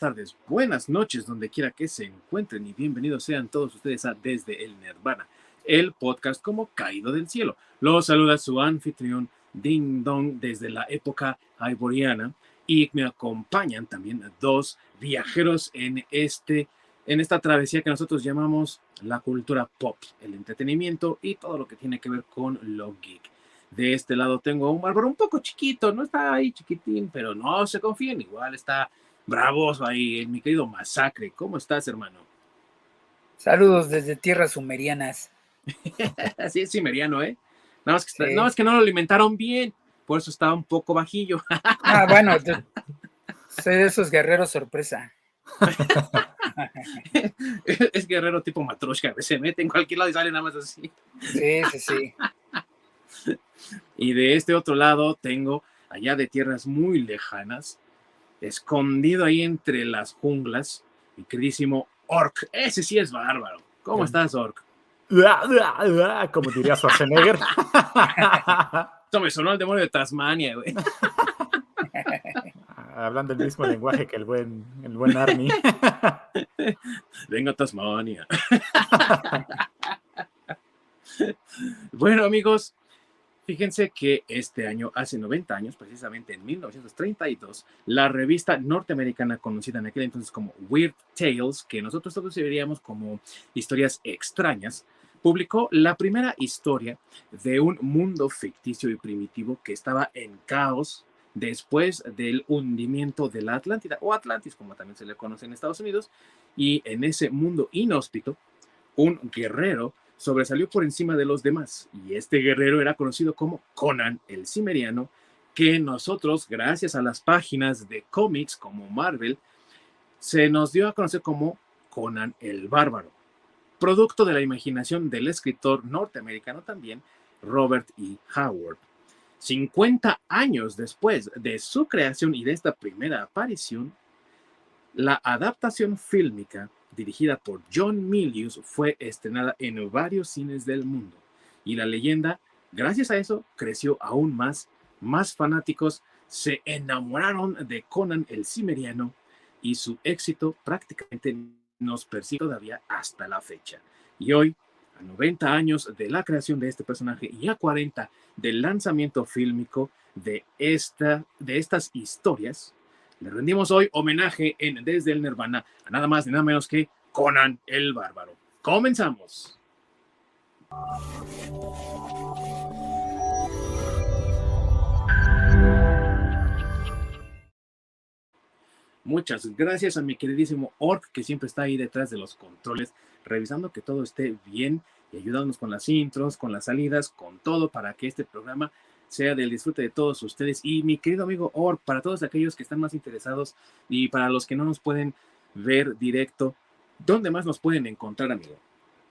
tardes, buenas noches, donde quiera que se encuentren y bienvenidos sean todos ustedes a Desde el Nirvana, el podcast como caído del cielo. Los saluda su anfitrión Ding Dong desde la época iboriana y me acompañan también dos viajeros en este en esta travesía que nosotros llamamos la cultura pop, el entretenimiento y todo lo que tiene que ver con lo geek. De este lado tengo un bárbaro un poco chiquito, no está ahí chiquitín, pero no se confíen, igual está bravoso ahí, mi querido Masacre. ¿Cómo estás, hermano? Saludos desde tierras sumerianas. sí, es sumeriano, ¿eh? Nada más, que, nada más que no lo alimentaron bien, por eso estaba un poco bajillo. ah, bueno, soy de esos guerreros sorpresa. es guerrero tipo matroshka, se mete en cualquier lado y sale nada más así. Sí, sí, sí. Y de este otro lado tengo, allá de tierras muy lejanas, escondido ahí entre las junglas, mi queridísimo Orc. Ese sí es bárbaro. ¿Cómo estás, Orc? Como diría Schwarzenegger. Esto me sonó el demonio de Tasmania, güey. Hablando el mismo lenguaje que el buen, el buen Army. Venga, Tasmania. bueno, amigos, Fíjense que este año, hace 90 años, precisamente en 1932, la revista norteamericana conocida en aquel entonces como Weird Tales, que nosotros todos veríamos como historias extrañas, publicó la primera historia de un mundo ficticio y primitivo que estaba en caos después del hundimiento de la Atlántida, o Atlantis, como también se le conoce en Estados Unidos, y en ese mundo inhóspito, un guerrero sobresalió por encima de los demás y este guerrero era conocido como Conan el Cimeriano, que nosotros, gracias a las páginas de cómics como Marvel, se nos dio a conocer como Conan el Bárbaro, producto de la imaginación del escritor norteamericano también, Robert E. Howard. 50 años después de su creación y de esta primera aparición, la adaptación fílmica dirigida por John Milius, fue estrenada en varios cines del mundo. Y la leyenda, gracias a eso, creció aún más. Más fanáticos se enamoraron de Conan el Cimeriano y su éxito prácticamente nos persigue todavía hasta la fecha. Y hoy, a 90 años de la creación de este personaje y a 40 del lanzamiento fílmico de, esta, de estas historias, le rendimos hoy homenaje en Desde el Nirvana a nada más ni nada menos que Conan el Bárbaro. Comenzamos. Muchas gracias a mi queridísimo Orc, que siempre está ahí detrás de los controles, revisando que todo esté bien y ayudándonos con las intros, con las salidas, con todo para que este programa sea del disfrute de todos ustedes. Y mi querido amigo Or, para todos aquellos que están más interesados y para los que no nos pueden ver directo, ¿dónde más nos pueden encontrar, amigo?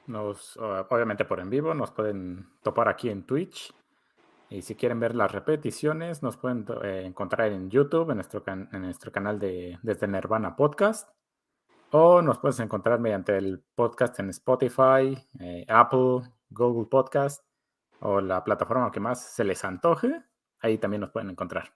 Nos, obviamente por en vivo, nos pueden topar aquí en Twitch. Y si quieren ver las repeticiones, nos pueden eh, encontrar en YouTube, en nuestro, en nuestro canal de Desde Nirvana Podcast. O nos puedes encontrar mediante el podcast en Spotify, eh, Apple, Google Podcast o la plataforma que más se les antoje, ahí también nos pueden encontrar.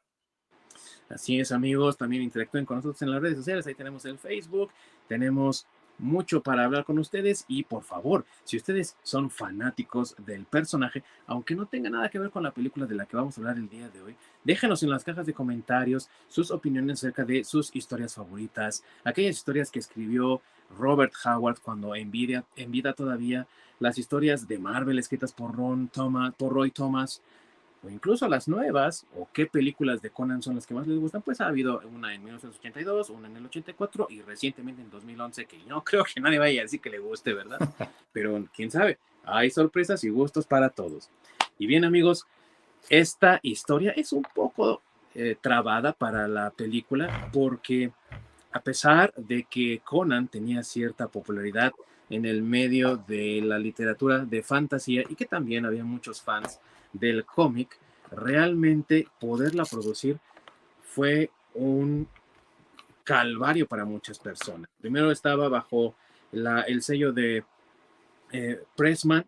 Así es, amigos, también interactúen con nosotros en las redes sociales, ahí tenemos el Facebook, tenemos mucho para hablar con ustedes y por favor, si ustedes son fanáticos del personaje, aunque no tenga nada que ver con la película de la que vamos a hablar el día de hoy, déjenos en las cajas de comentarios sus opiniones acerca de sus historias favoritas, aquellas historias que escribió Robert Howard cuando en vida, todavía las historias de Marvel escritas por Ron Thomas, por Roy Thomas, o incluso las nuevas, o qué películas de Conan son las que más les gustan, pues ha habido una en 1982, una en el 84 y recientemente en 2011, que no creo que nadie vaya a decir que le guste, ¿verdad? Pero quién sabe, hay sorpresas y gustos para todos. Y bien amigos, esta historia es un poco eh, trabada para la película porque a pesar de que Conan tenía cierta popularidad en el medio de la literatura de fantasía y que también había muchos fans del cómic, realmente poderla producir fue un calvario para muchas personas. Primero estaba bajo el sello de eh, Pressman,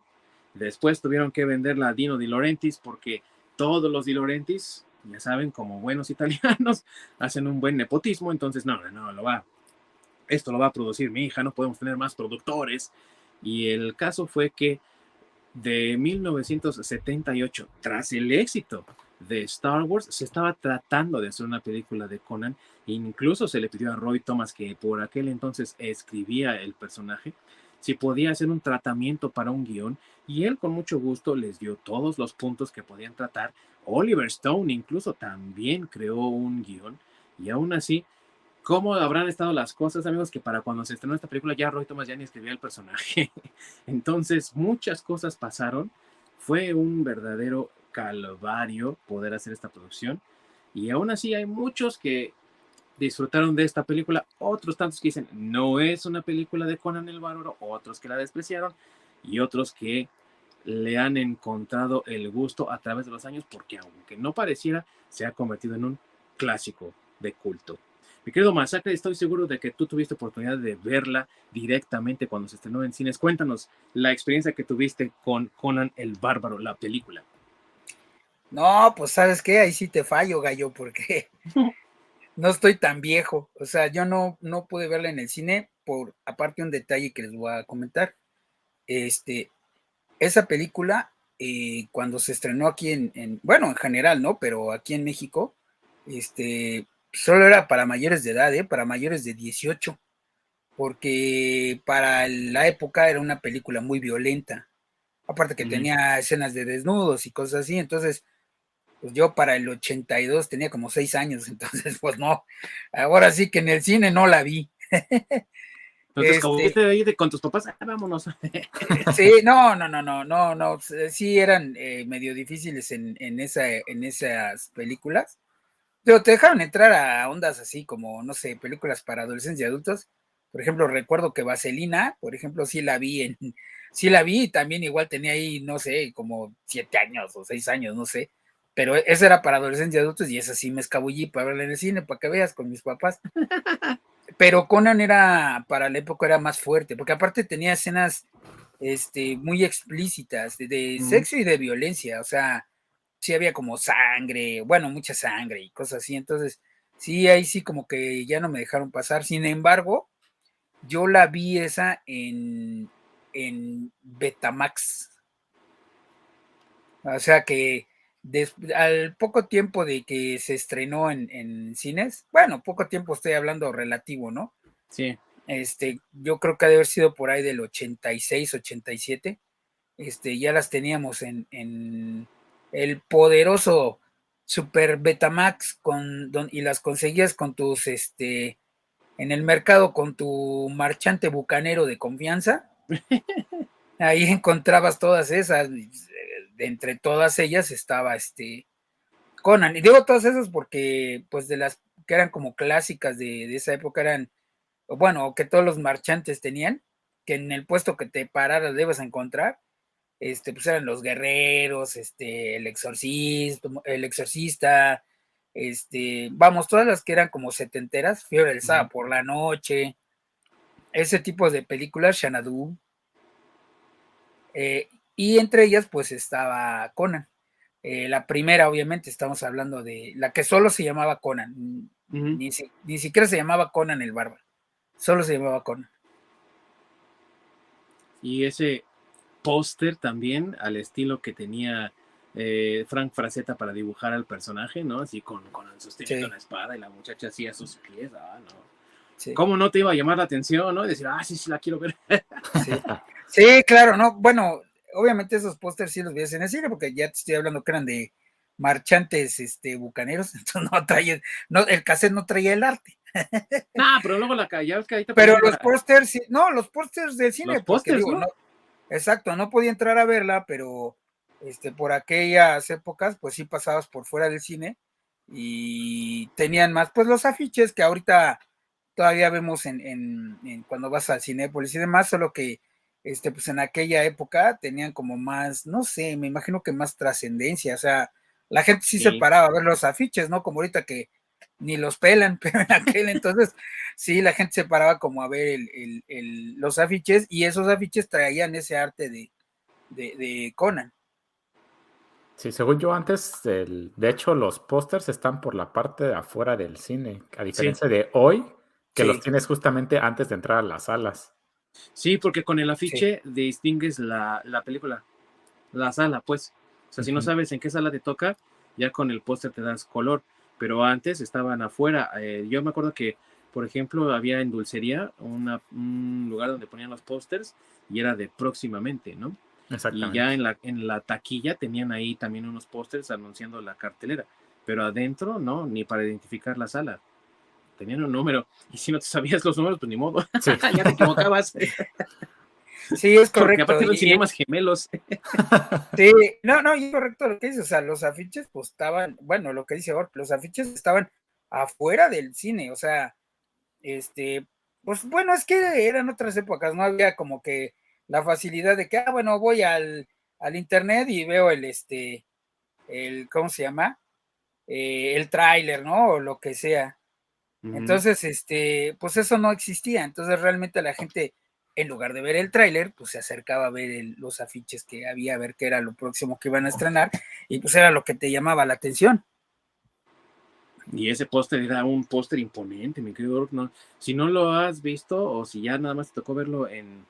después tuvieron que venderla a Dino Di Laurentiis porque todos los Di Laurentiis, ya saben, como buenos italianos, hacen un buen nepotismo, entonces no, no, no, lo va, esto lo va a producir mi hija, no podemos tener más productores. Y el caso fue que de 1978, tras el éxito de Star Wars, se estaba tratando de hacer una película de Conan. Incluso se le pidió a Roy Thomas, que por aquel entonces escribía el personaje, si podía hacer un tratamiento para un guion. Y él con mucho gusto les dio todos los puntos que podían tratar. Oliver Stone incluso también creó un guion. Y aún así, ¿Cómo habrán estado las cosas, amigos? Que para cuando se estrenó esta película ya Roy Thomas ya ni escribía el personaje. Entonces, muchas cosas pasaron. Fue un verdadero calvario poder hacer esta producción. Y aún así hay muchos que disfrutaron de esta película, otros tantos que dicen no es una película de Conan el Bárbaro, otros que la despreciaron y otros que le han encontrado el gusto a través de los años porque aunque no pareciera, se ha convertido en un clásico de culto. Mi querido Masacre, estoy seguro de que tú tuviste oportunidad de verla directamente cuando se estrenó en cines. Cuéntanos la experiencia que tuviste con Conan el Bárbaro, la película. No, pues sabes qué, ahí sí te fallo, gallo, porque no estoy tan viejo. O sea, yo no, no pude verla en el cine por, aparte un detalle que les voy a comentar. Este, esa película, eh, cuando se estrenó aquí en, en, bueno, en general, ¿no? Pero aquí en México, este, solo era para mayores de edad, ¿eh? para mayores de 18, porque para la época era una película muy violenta. Aparte que tenía escenas de desnudos y cosas así, entonces, pues yo para el 82 tenía como 6 años, entonces, pues no, ahora sí que en el cine no la vi. Entonces, como viste este ahí de, con tus papás, ah, vámonos. sí, no, no, no, no, no, no, sí eran eh, medio difíciles en, en, esa, en esas películas pero te dejaron entrar a ondas así como, no sé, películas para adolescentes y adultos. Por ejemplo, recuerdo que Vaselina, por ejemplo, sí la vi en, sí la vi y también igual tenía ahí, no sé, como siete años o seis años, no sé. Pero esa era para adolescentes y adultos y esa sí me escabullí para verla en el cine, para que veas con mis papás. Pero Conan era, para la época era más fuerte, porque aparte tenía escenas este, muy explícitas de, sexo y de violencia, o sea, sí había como sangre, bueno, mucha sangre y cosas así. Entonces, sí, ahí sí como que ya no me dejaron pasar. Sin embargo, yo la vi esa en, en Betamax. O sea que al poco tiempo de que se estrenó en, en, cines, bueno, poco tiempo estoy hablando relativo, ¿no? Sí. Este, yo creo que ha de haber sido por ahí del 86, 87. Este, ya las teníamos en, en el poderoso Super Betamax con, y las conseguías con tus, este, en el mercado con tu marchante bucanero de confianza. Ahí encontrabas todas esas, entre todas ellas estaba este Conan. Y digo todas esas porque, pues, de las que eran como clásicas de, de esa época eran, bueno, que todos los marchantes tenían, que en el puesto que te pararas debes encontrar, este, pues eran los guerreros, este, el exorcista, el exorcista, este, vamos, todas las que eran como setenteras, Fiebre del sábado por la noche, ese tipo de películas, Xanadu, eh, y entre ellas pues estaba Conan. Eh, la primera, obviamente, estamos hablando de la que solo se llamaba Conan, ni, ni, siquiera se llamaba Conan el Bárbaro, solo se llamaba Conan. Y ese, póster también al estilo que tenía eh, Frank Fraceta para dibujar al personaje, ¿no? Así con, con sosteniendo la espada y la muchacha así a sus pies, ah, no. ¿Cómo no te iba a llamar la atención, no? Y decir, ah, sí, sí, la quiero ver. sí. claro, ¿no? Bueno, obviamente esos pósters sí los veías en el cine, porque ya te estoy hablando que eran de marchantes este, bucaneros, entonces no traía, no, el cassette no traía el arte. Ah, pero luego la ya Pero los pósters, no, los pósters del cine, los pósters, ¿no? Exacto, no podía entrar a verla, pero este, por aquellas épocas, pues sí pasabas por fuera del cine y tenían más, pues los afiches que ahorita todavía vemos en, en, cuando vas al Cinépolis y demás, solo que este, pues en aquella época tenían como más, no sé, me imagino que más trascendencia, o sea, la gente sí, sí, se paraba a ver los afiches, ¿no? Como ahorita que ni los pelan, pero en aquel entonces sí, la gente se paraba como a ver los afiches y esos afiches traían ese arte de, de, Conan. Sí, según yo antes, de hecho los pósters están por la parte de afuera del cine, a diferencia de hoy, que los tienes justamente antes de entrar a las salas. Sí, porque con el afiche distingues la, la película, la sala, pues. O sea, si no sabes en qué sala te toca, ya con el póster te das color. Pero antes estaban afuera. Eh, yo me acuerdo que, por ejemplo, había en Dulcería una- un lugar donde ponían los pósters y era de próximamente, ¿no? Y Exactamente. ya en la, en la taquilla tenían ahí también unos pósters anunciando la cartelera. Pero adentro, no, ni para identificar la sala. Tenían un número. Y si no te sabías los números, pues ni modo. Sí. ya te equivocabas. Sí, es Porque correcto. aparte eran y- cinemas gemelos. Sí, no, no, es correcto lo que dices, o sea, los afiches pues estaban, bueno, lo que dice los afiches estaban afuera del cine, o sea, este, pues bueno, es que eran otras épocas, no había como que la facilidad de que, ah, bueno, voy al, al internet y veo el, este, el, ¿cómo se llama? Eh, el tráiler, ¿no? O lo que sea. Entonces, este, pues eso no existía. Entonces, realmente la gente, en lugar de ver el tráiler, pues se acercaba a ver los afiches que había, a ver qué era lo próximo que iban a estrenar, y pues era lo que te llamaba la atención. Y ese póster era un póster imponente, mi querido no- Si no lo has visto o si ya nada más te tocó verlo en,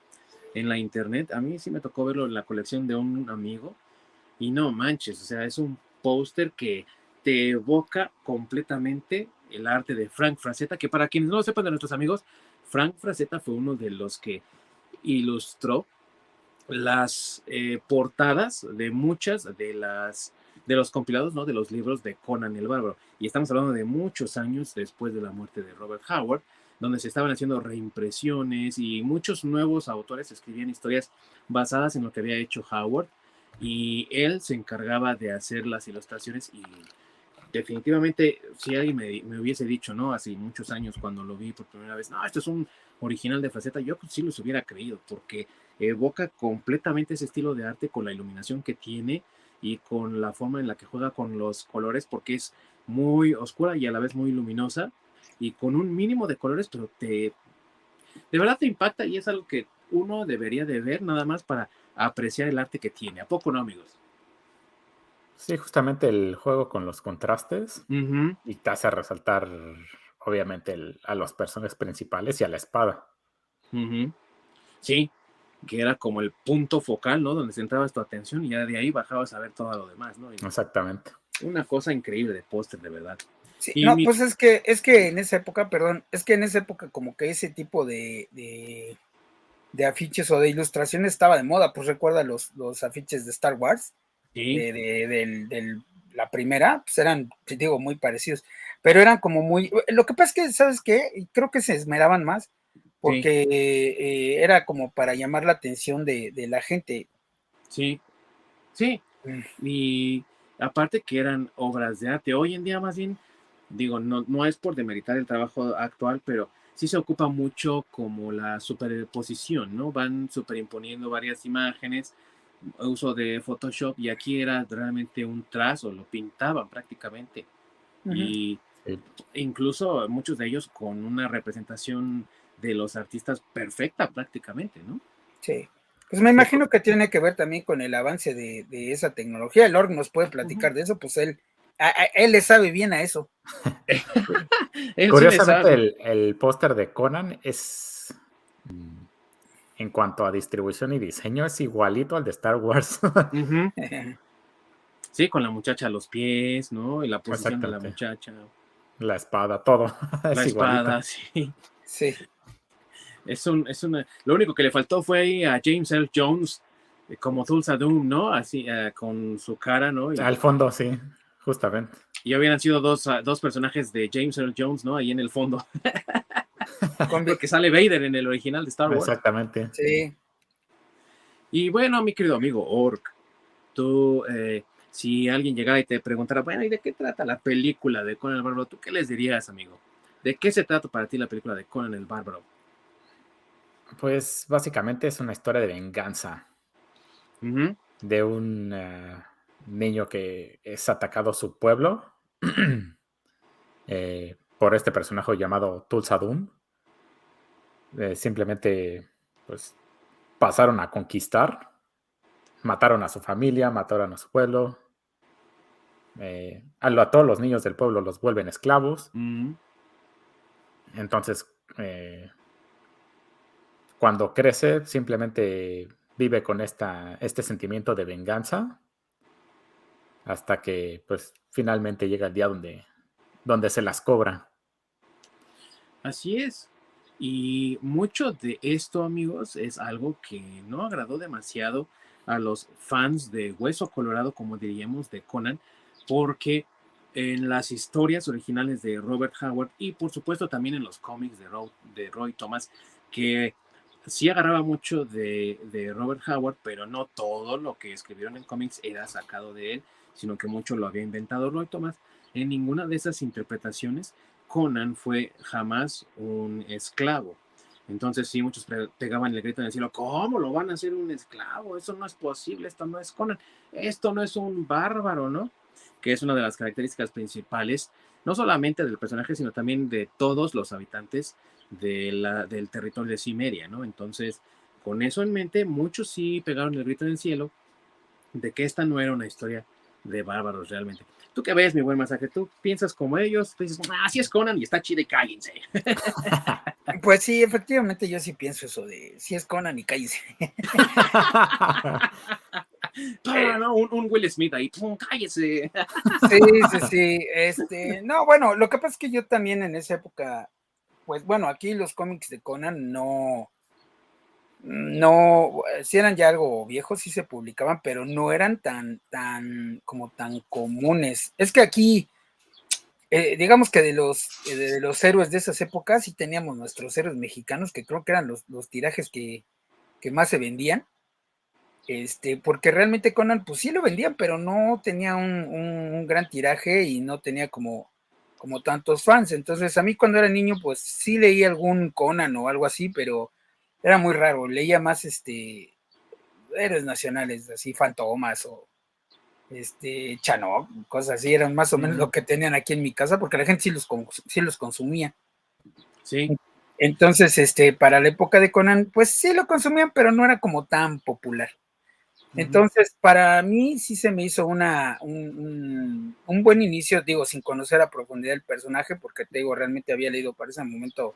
en la internet, a mí sí me tocó verlo en la colección de un amigo. Y no manches, o sea, es un póster que te evoca completamente el arte de Frank Frazetta, que para quienes no lo sepan de nuestros amigos, Frank Frazetta fue uno de los que ilustró las eh, portadas de muchas de las de los compilados, ¿no? De los libros de Conan el Bárbaro. Y estamos hablando de muchos años después de la muerte de Robert Howard, donde se estaban haciendo reimpresiones y muchos nuevos autores escribían historias basadas en lo que había hecho Howard. Y él se encargaba de hacer las ilustraciones y definitivamente, si alguien me, hubiese dicho, ¿no? Hace muchos años cuando lo vi por primera vez, no, esto es un original de Faceta, yo sí los hubiera creído, porque evoca completamente ese estilo de arte con la iluminación que tiene y con la forma en la que juega con los colores, porque es muy oscura y a la vez muy luminosa y con un mínimo de colores, pero te de verdad te impacta y es algo que uno debería de ver nada más para apreciar el arte que tiene. ¿A poco no, amigos? Sí, justamente el juego con los contrastes y te hace resaltar, obviamente, el- a los personajes principales y a la espada. Sí, que era como el punto focal, ¿no? Donde centrabas tu atención y ya de ahí bajabas a ver todo lo demás, ¿no? Y Exactamente. una cosa increíble de póster, de verdad. Sí, Y no, mi- pues es que, es que en esa época, perdón, es que en esa época como que ese tipo de, de, de afiches o de ilustraciones estaba de moda, pues recuerda los, los afiches de Star Wars, Sí, de, de- del- del- la primera, pues eran, te digo, muy parecidos, pero eran como muy, lo que pasa es que, ¿sabes qué? Creo que se esmeraban más, porque eh, era como para llamar la atención de, de la gente. sí, sí. Mm. Y aparte que eran obras de arte. Hoy en día más bien, digo, no, no es por demeritar el trabajo actual, pero sí se ocupa mucho como la superposición, ¿no? Van superimponiendo varias imágenes, uso de Photoshop, y aquí era realmente un trazo, lo pintaban prácticamente. Y Sí. incluso muchos de ellos con una representación de los artistas perfecta prácticamente, ¿no? Sí. Pues me imagino que tiene que ver también con el avance de, de esa tecnología. El Org nos puede platicar de eso, pues él, a- a- él le sabe bien a eso. Sí Curiosamente, el, el póster de Conan es, en cuanto a distribución y diseño, es igualito al de Star Wars. Sí, con la muchacha a los pies, ¿no? Y la posición de la muchacha, la espada, todo. la es igualito. espada, sí. sí. Es un, es una. Lo único que le faltó fue ahí a James Earl Jones eh, como Tulsa Doom, ¿no? Así, eh, con su cara, ¿no? Y, Al fondo, sí, justamente. y hubieran sido dos, ah, dos personajes de James Earl Jones, ¿no? Ahí en el fondo. Con- Porque sale Vader en el original de Star Wars. Exactamente. sí. Y bueno, mi querido amigo Orc, tú, eh, si alguien llegara y te preguntara, bueno, ¿y de qué trata la película de Conan el Bárbaro? ¿Tú qué les dirías, amigo? ¿De qué se trata para ti la película de Conan el Bárbaro? Pues básicamente es una historia de venganza de un eh, niño que es atacado su pueblo eh, por este personaje llamado Tulsa Doom. Eh, simplemente, pues, pasaron a conquistar, mataron a su familia, mataron a su pueblo. eh, a, a todos los niños del pueblo los vuelven esclavos. ujú, Entonces, eh, cuando crece simplemente vive con esta, este sentimiento de venganza hasta que pues finalmente llega el día donde, donde se las cobra. Así es. Y mucho de esto, amigos, es algo que no agradó demasiado a los fans de Hueso Colorado, como diríamos, de Conan, porque en las historias originales de Robert Howard y por supuesto también en los cómics de, Roy Thomas, que sí agarraba mucho de, Robert Howard, pero no todo lo que escribieron en cómics era sacado de él, sino que mucho lo había inventado Roy Thomas. En ninguna de esas interpretaciones, Conan fue jamás un esclavo. Entonces sí, muchos pegaban el grito en el cielo, ¿cómo lo van a hacer un esclavo? Eso no es posible, esto no es Conan, esto no es un bárbaro, ¿no? Que es una de las características principales, no solamente del personaje, sino también de todos los habitantes del territorio de Cimeria, ¿no? Entonces, con eso en mente, muchos sí pegaron el grito en el cielo de que esta no era una historia de bárbaros realmente. ¿Tú qué ves, mi buen masaje? ¿Tú piensas como ellos? Tú dices, ah, sí es Conan y está chido y cállense. Pues sí, efectivamente yo sí pienso eso de, si es Conan y cállense. Ah, no, un, Will Smith ahí, cállese. Sí, sí, sí. Este, no, bueno, lo que pasa es que yo también en esa época, pues bueno, aquí los cómics de Conan no, no, si eran ya algo viejos, sí se publicaban, pero no eran tan, tan, como tan comunes. Es que aquí, eh, digamos que de los, eh, de los héroes de esas épocas, sí teníamos nuestros héroes mexicanos, que creo que eran los, los tirajes que, que, más se vendían. Este, porque realmente Conan, pues sí lo vendían, pero no tenía un, un gran tiraje y no tenía como, como tantos fans. Entonces, a mí cuando era niño, pues sí leí algún Conan o algo así, pero era muy raro, leía más este héroes nacionales, así fantomas o este Chanok, cosas así, eran más o menos lo que tenían aquí en mi casa, porque la gente sí los, sí los consumía. Sí. Entonces, este, para la época de Conan, pues sí lo consumían, pero no era como tan popular. Entonces, para mí sí se me hizo una, un, un, buen inicio, digo, sin conocer a profundidad el personaje, porque te digo, realmente había leído para ese momento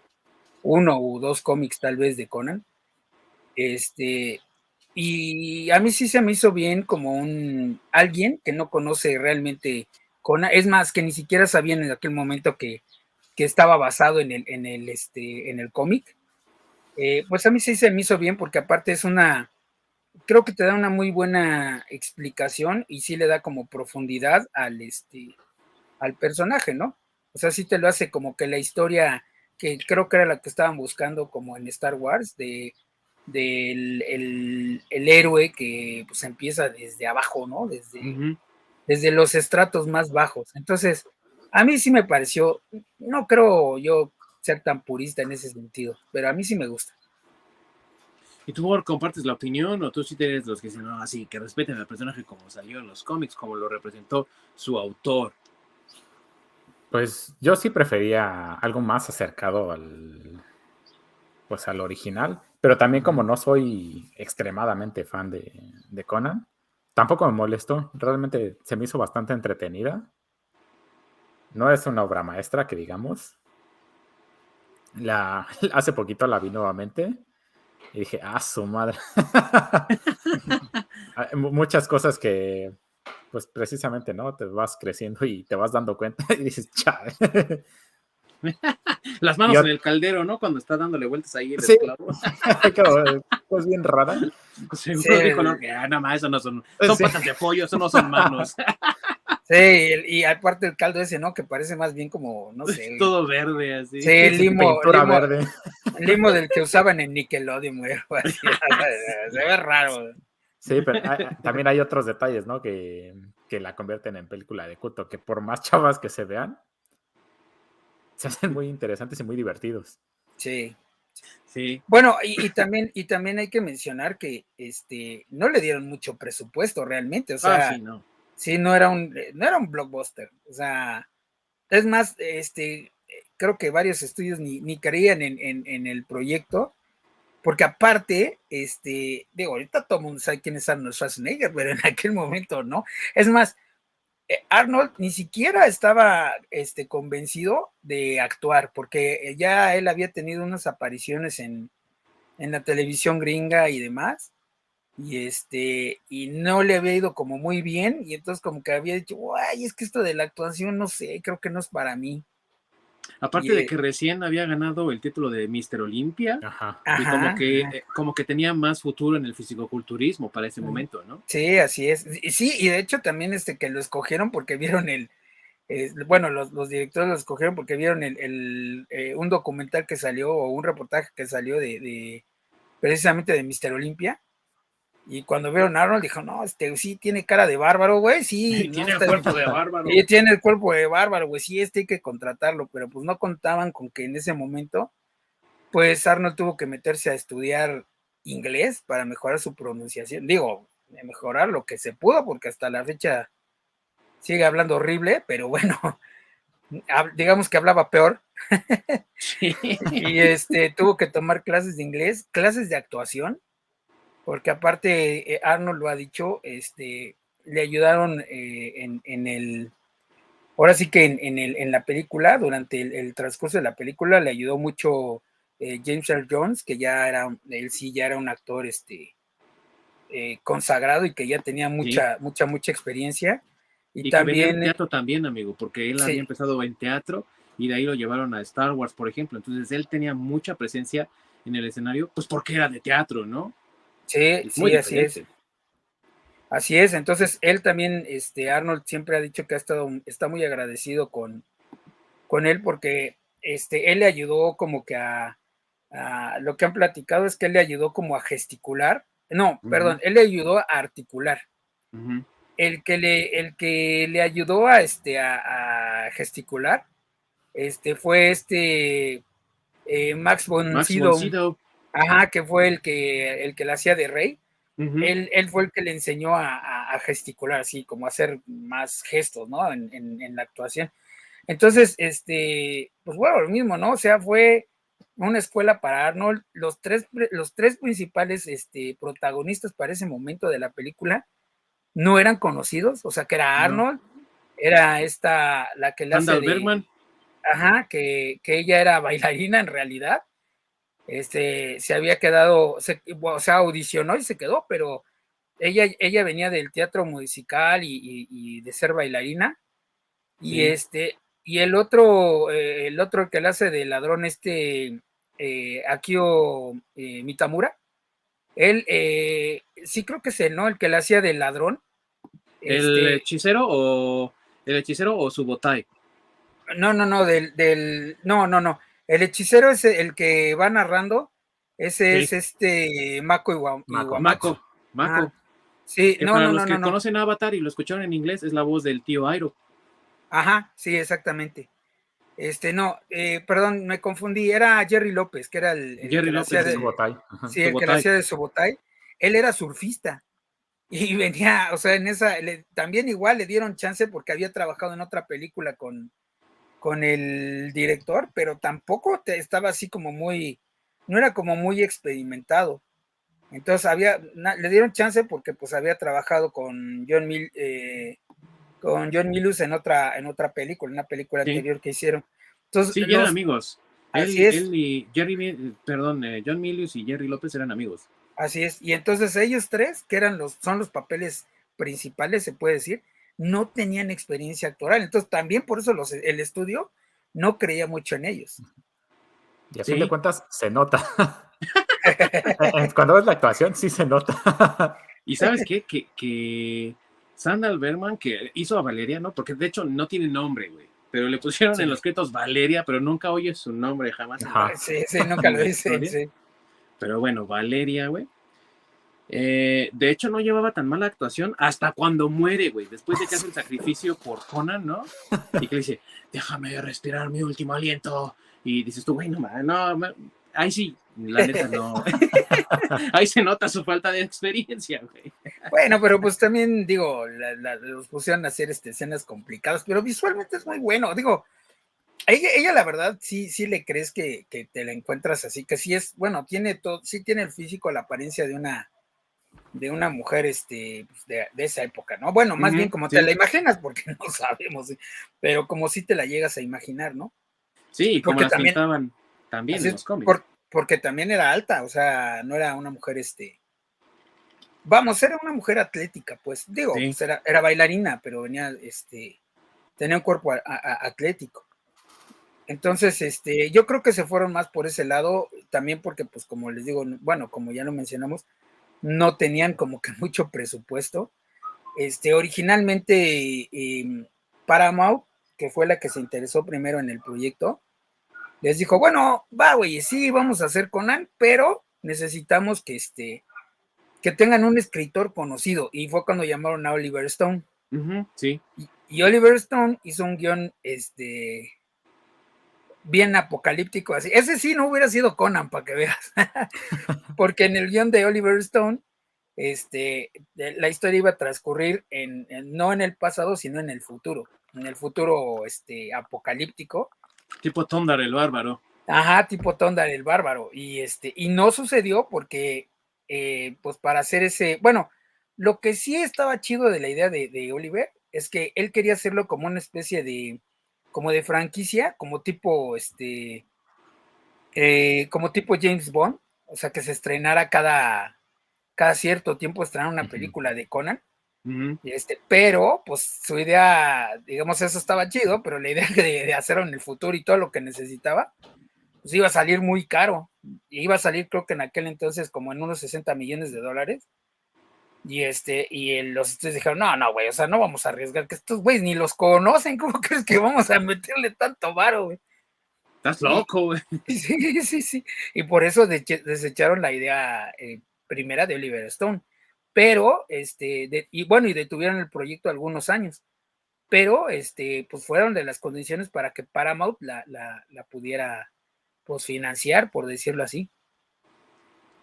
uno o dos cómics tal vez de Conan. Este, y a mí sí se me hizo bien como un alguien que no conoce realmente Conan, es más, que ni siquiera sabían en aquel momento que, que estaba basado en el, en el, este, en el cómic. Eh, pues a mí sí se me hizo bien porque aparte es una, creo que te da una muy buena explicación y sí le da como profundidad al, este, al personaje, ¿no? O sea, sí te lo hace como que la historia que creo que era la que estaban buscando como en Star Wars, de del el, héroe que pues empieza desde abajo, ¿no? Desde, desde los estratos más bajos. Entonces, a mí sí me pareció, no creo yo ser tan purista en ese sentido, pero a mí sí me gusta. ¿Y tú compartes la opinión o tú sí tienes los que dicen, no, así, que respeten al personaje como salió en los cómics, como lo representó su autor? Pues yo sí prefería algo más acercado al, pues al original, pero también como no soy extremadamente fan de, Conan, tampoco me molestó, realmente se me hizo bastante entretenida. No es una obra maestra que digamos. La, hace poquito la vi nuevamente y dije, ah, su madre. Muchas cosas que pues precisamente, ¿no? Te vas creciendo y te vas dando cuenta y dices, chale. Las manos en el caldero, ¿no? Cuando está dándole vueltas ahí el sí. esclavo. pues bien rara. Seguro sí. dijo, no, que ah, nada más, eso no son, son patas de pollo, eso no son manos. Sí, y aparte el caldo ese, ¿no? Que parece más bien como, no sé. Todo verde, así. Sí, limo, limo, verde. limo del que usaban en Nickelodeon, güey. Se ve raro. Sí, pero también hay otros detalles, ¿no? Que, la convierten en película de culto, que por más chavas que se vean, se hacen muy interesantes y muy divertidos. Sí. Sí. Bueno, y, también, y también hay que mencionar que este no le dieron mucho presupuesto realmente. O ah, sea, sí, no. sí, no era un, no era un blockbuster. O sea, es más, este, creo que varios estudios ni, ni creían en, en el proyecto porque aparte, este, digo, ahorita todo el mundo sabe quién es Arnold Schwarzenegger, pero en aquel momento no. Es más, eh, Arnold ni siquiera estaba este, convencido de actuar, porque ya él había tenido unas apariciones en, en la televisión gringa y demás, y este, y no le había ido como muy bien, y entonces como que había dicho, ay, es que esto de la actuación, no sé, creo que no es para mí. Aparte de que recién había ganado el título de Mister Olimpia, y como que, eh, como que tenía más futuro en el fisicoculturismo para ese momento, ¿no? Sí, así es. Y sí, y de hecho también este que lo escogieron porque vieron el, bueno, los, los, directores lo escogieron porque vieron el, eh, un documental que salió o un reportaje que salió de, de precisamente de Mister Olimpia y cuando vieron a Arnold, dijo, no, este sí tiene cara de bárbaro, güey, sí. tiene el cuerpo de bárbaro. Y tiene el cuerpo de bárbaro, güey, sí, este hay que contratarlo, pero pues no contaban con que en ese momento, pues Arnold tuvo que meterse a estudiar inglés para mejorar su pronunciación. Digo, mejorar lo que se pudo, porque hasta la fecha sigue hablando horrible, pero bueno, digamos que hablaba peor. y este tuvo que tomar clases de inglés, clases de actuación porque aparte eh, Arnold lo ha dicho, este, le ayudaron eh, en, el, ahora sí que en, el, en la película, durante el, transcurso de la película, le ayudó mucho eh, James Earl Jones, que ya era, él sí ya era un actor este, consagrado y que ya tenía mucha, mucha, mucha experiencia. Y, también... en teatro también, amigo, porque él había empezado en teatro y de ahí lo llevaron a Star Wars, por ejemplo. Entonces él tenía mucha presencia en el escenario, pues porque era de teatro, ¿no? Sí, sí, así es. Así es, entonces él también, este, Arnold siempre ha dicho que ha estado, está muy agradecido con, con él porque este, él le ayudó como que a, lo que han platicado es que él le ayudó como a gesticular, no, perdón, él le ayudó a articular. El que le, el que le ayudó a, este, a, gesticular, este, fue este eh, Max von Sydow. Ajá, que fue el que, el que la hacía de rey. él, él, fue el que le enseñó a, gesticular, así como a hacer más gestos, ¿no? En, en, la actuación. Entonces, este, pues bueno, lo mismo, ¿no? O sea, fue una escuela para Arnold. Los tres, los tres principales este, protagonistas para ese momento de la película no eran conocidos, o sea, que era Arnold, era esta, la que la hace Bergman. Ajá, que, que ella era bailarina en realidad este, se había quedado, o sea, audicionó y se quedó, pero ella, ella venía del teatro musical y, de ser bailarina. Y este, y el otro, eh, el otro que le hace de ladrón, este eh, Akio eh, Mitamura, él sí creo que es él, ¿no? El que le hacía de ladrón. ¿El este hechicero o el hechicero o su botai? No, no, no, del, del, no, no, no. El hechicero es el que va narrando. Ese es este Mako Iwa, Mako. Mako. Mako. Sí, no, para no, los que conocen Avatar y lo escucharon en inglés, es la voz del tío Airo. Ajá, sí, exactamente. Este, no, eh, perdón, me confundí. Era Jerry López, que era el, Jerry López de Sobotay. Sí, el que hacía de Sobotay. Él era surfista y venía, o sea, en esa, también igual le dieron chance porque había trabajado en otra película con, con el director, pero tampoco te, estaba así como muy, no era como muy experimentado. Entonces había, le dieron chance porque pues había trabajado con John Mil, eh, con John Milus en otra, en otra película, en una película anterior que hicieron. Entonces, sí, eran amigos. Así es. y Jerry, perdón, eh, John Milius y Jerry López eran amigos. Así es. Y entonces ellos tres, que eran los, son los papeles principales, se puede decir, no tenían experiencia actoral. Entonces, también por eso los, el estudio no creía mucho en ellos. Y a fin de cuentas, se nota. Cuando ves la actuación, sí se nota. y sabes qué? Que, que Sandal Berman, que hizo a Valeria, ¿no? Porque de hecho no tiene nombre, güey. Pero le pusieron en los créditos Valeria, pero nunca oye su nombre jamás. Sí, sí, nunca lo dice. Pero bueno, Valeria, güey. Eh, de hecho, no llevaba tan mala actuación hasta cuando muere, güey. Después de que hace el sacrificio por Conan, ¿no? Y que dice, déjame respirar mi último aliento. Y dices tú, güey, no, no, ahí sí, la neta no. ahí se nota su falta de experiencia, güey. Bueno, pero pues también, digo, los pusieron a hacer este, escenas complicadas, pero visualmente es muy bueno. Digo, ella, ella, la verdad, sí, sí le crees que, que, te la encuentras así, que sí es, bueno, tiene todo, sí tiene el físico, la apariencia de una de una mujer este, pues, de, esa época, ¿no? Bueno, más bien como te la imaginas, porque no sabemos, pero como si te la llegas a imaginar, ¿no? Sí, como las también, pintaban también en los cómics. porque también era alta, o sea, no era una mujer, este, vamos, era una mujer atlética, pues, digo, pues, era, era, bailarina, pero venía, este, tenía un cuerpo atlético. Entonces, este, yo creo que se fueron más por ese lado, también porque, pues, como les digo, bueno, como ya lo mencionamos, no tenían como que mucho presupuesto. Este, originalmente, eh, Paramount, que fue la que se interesó primero en el proyecto, les dijo, bueno, va, güey, sí, vamos a hacer Conan, pero necesitamos que, este, que tengan un escritor conocido. Y fue cuando llamaron a Oliver Stone. sí. Y, Oliver Stone hizo un guion, este, bien apocalíptico así. Ese sí no hubiera sido Conan, para que veas. Porque en el guion de Oliver Stone, este, la historia iba a transcurrir en, no en el pasado, sino en el futuro. En el futuro este, apocalíptico. Tipo Tondar el bárbaro. Ajá, tipo Tondar el bárbaro. Y este, y no sucedió porque, eh, pues para hacer ese, bueno, lo que sí estaba chido de la idea de, de Oliver es que él quería hacerlo como una especie de, como de franquicia, como tipo, este, eh, como tipo James Bond, o sea, que se estrenara cada, cada cierto tiempo estrenar una película de Conan. este, pero, pues su idea, digamos, eso estaba chido, pero la idea de, hacerlo en el futuro y todo lo que necesitaba, pues iba a salir muy caro. Y iba a salir, creo que en aquel entonces, como en unos 60 millones de dólares. Y este, y los estudios dijeron, no, no, güey, o sea, no vamos a arriesgar que estos güeyes ni los conocen, ¿cómo crees que vamos a meterle tanto varo, güey? Estás loco, güey. Sí, sí, sí. Y por eso desecharon la idea eh, primera de Oliver Stone. Pero, este, y bueno, y detuvieron el proyecto algunos años. Pero, este, pues fueron de las condiciones para que Paramount la, la, la pudiera, pues, financiar, por decirlo así.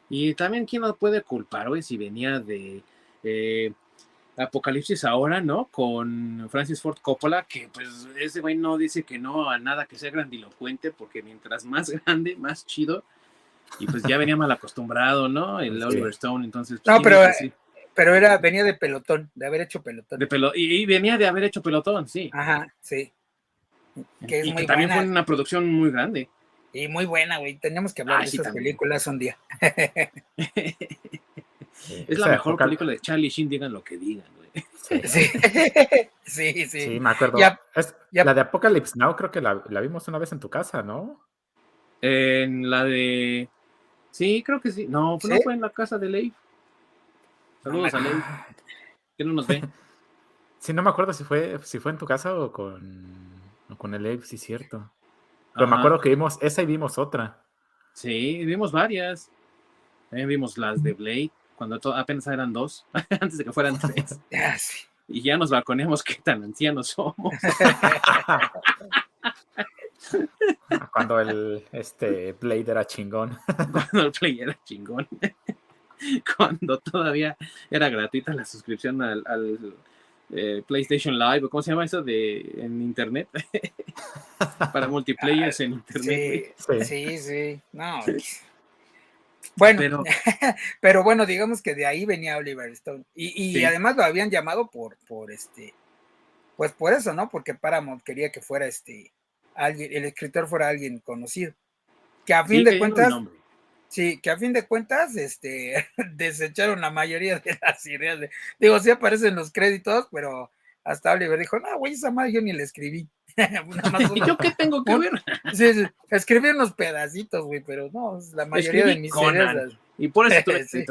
Y también, ¿quién nos puede culpar, güey, si venía de eh, Apocalipsis ahora, ¿no? Con Francis Ford Coppola, que pues ese güey no dice que no a nada que sea grandilocuente, porque mientras más grande, más chido. Y pues ya venía mal acostumbrado, ¿no? El Oliver Stone, entonces. Pues, no, pero, pero era, venía de pelotón, de haber hecho pelotón. De pelo, y, venía de haber hecho pelotón, sí. Ajá, sí. Que es y que también fue una producción muy grande. Y muy buena, güey. Teníamos que hablar de esas películas un día. es la mejor película de Charlie Sheen, digan lo que digan, güey. Sí, sí, sí. Sí, me acuerdo. La de Apocalypse Now creo que la, vimos una vez en tu casa, ¿no? En la de... Sí, creo que sí. No, no fue en la casa de Leif. Saludos a Leif. Que no nos ve. Sí, no me acuerdo si fue, si fue en tu casa o con, o con el Leif, sí, cierto. Pero me acuerdo que vimos esa y vimos otra. Sí, vimos varias. También vimos las de Blade, cuando apenas eran dos, antes de que fueran tres. Y ya nos balconeamos qué tan ancianos somos. cuando el este Blade era chingón. cuando el Blade era chingón. cuando todavía era gratuita la suscripción al eh, PlayStation Live, o cómo se llama eso de en internet para multiplayers en internet. Sí, sí, sí, no. Bueno, pero, bueno, digamos que de ahí venía Oliver Stone. Y, además lo habían llamado por, por este, pues por eso, ¿no? Porque Paramount quería que fuera este, alguien, el escritor fuera alguien conocido. Que a fin de cuentas, Sí, que a fin de cuentas, este, desecharon la mayoría de las ideas. De, digo, sí aparecen los créditos, pero hasta Oliver dijo, no, güey, esa madre yo ni la escribí. ¿Y yo qué tengo que ver? sí, sí, escribí unos pedacitos, güey, pero no, la mayoría de mis ideas. Y por eso sí.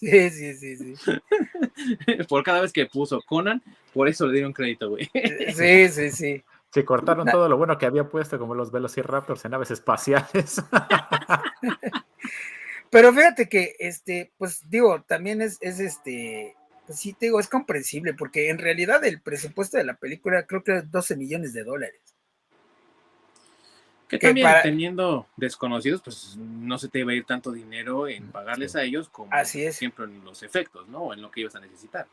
sí, sí, sí, sí. Por cada vez que puso Conan, por eso le dieron crédito, güey. Sí, sí, sí. Sí, cortaron todo lo bueno que había puesto, como los Velociraptors en naves espaciales. Pero fíjate que, este, pues digo, también es, es este, pues sí, te digo, es comprensible, porque en realidad el presupuesto de la película creo que es 12 millones de dólares. Que, también teniendo desconocidos, pues no se te iba a ir tanto dinero en pagarles a ellos como Así es. siempre en los efectos, ¿no? O en lo que ibas a necesitar.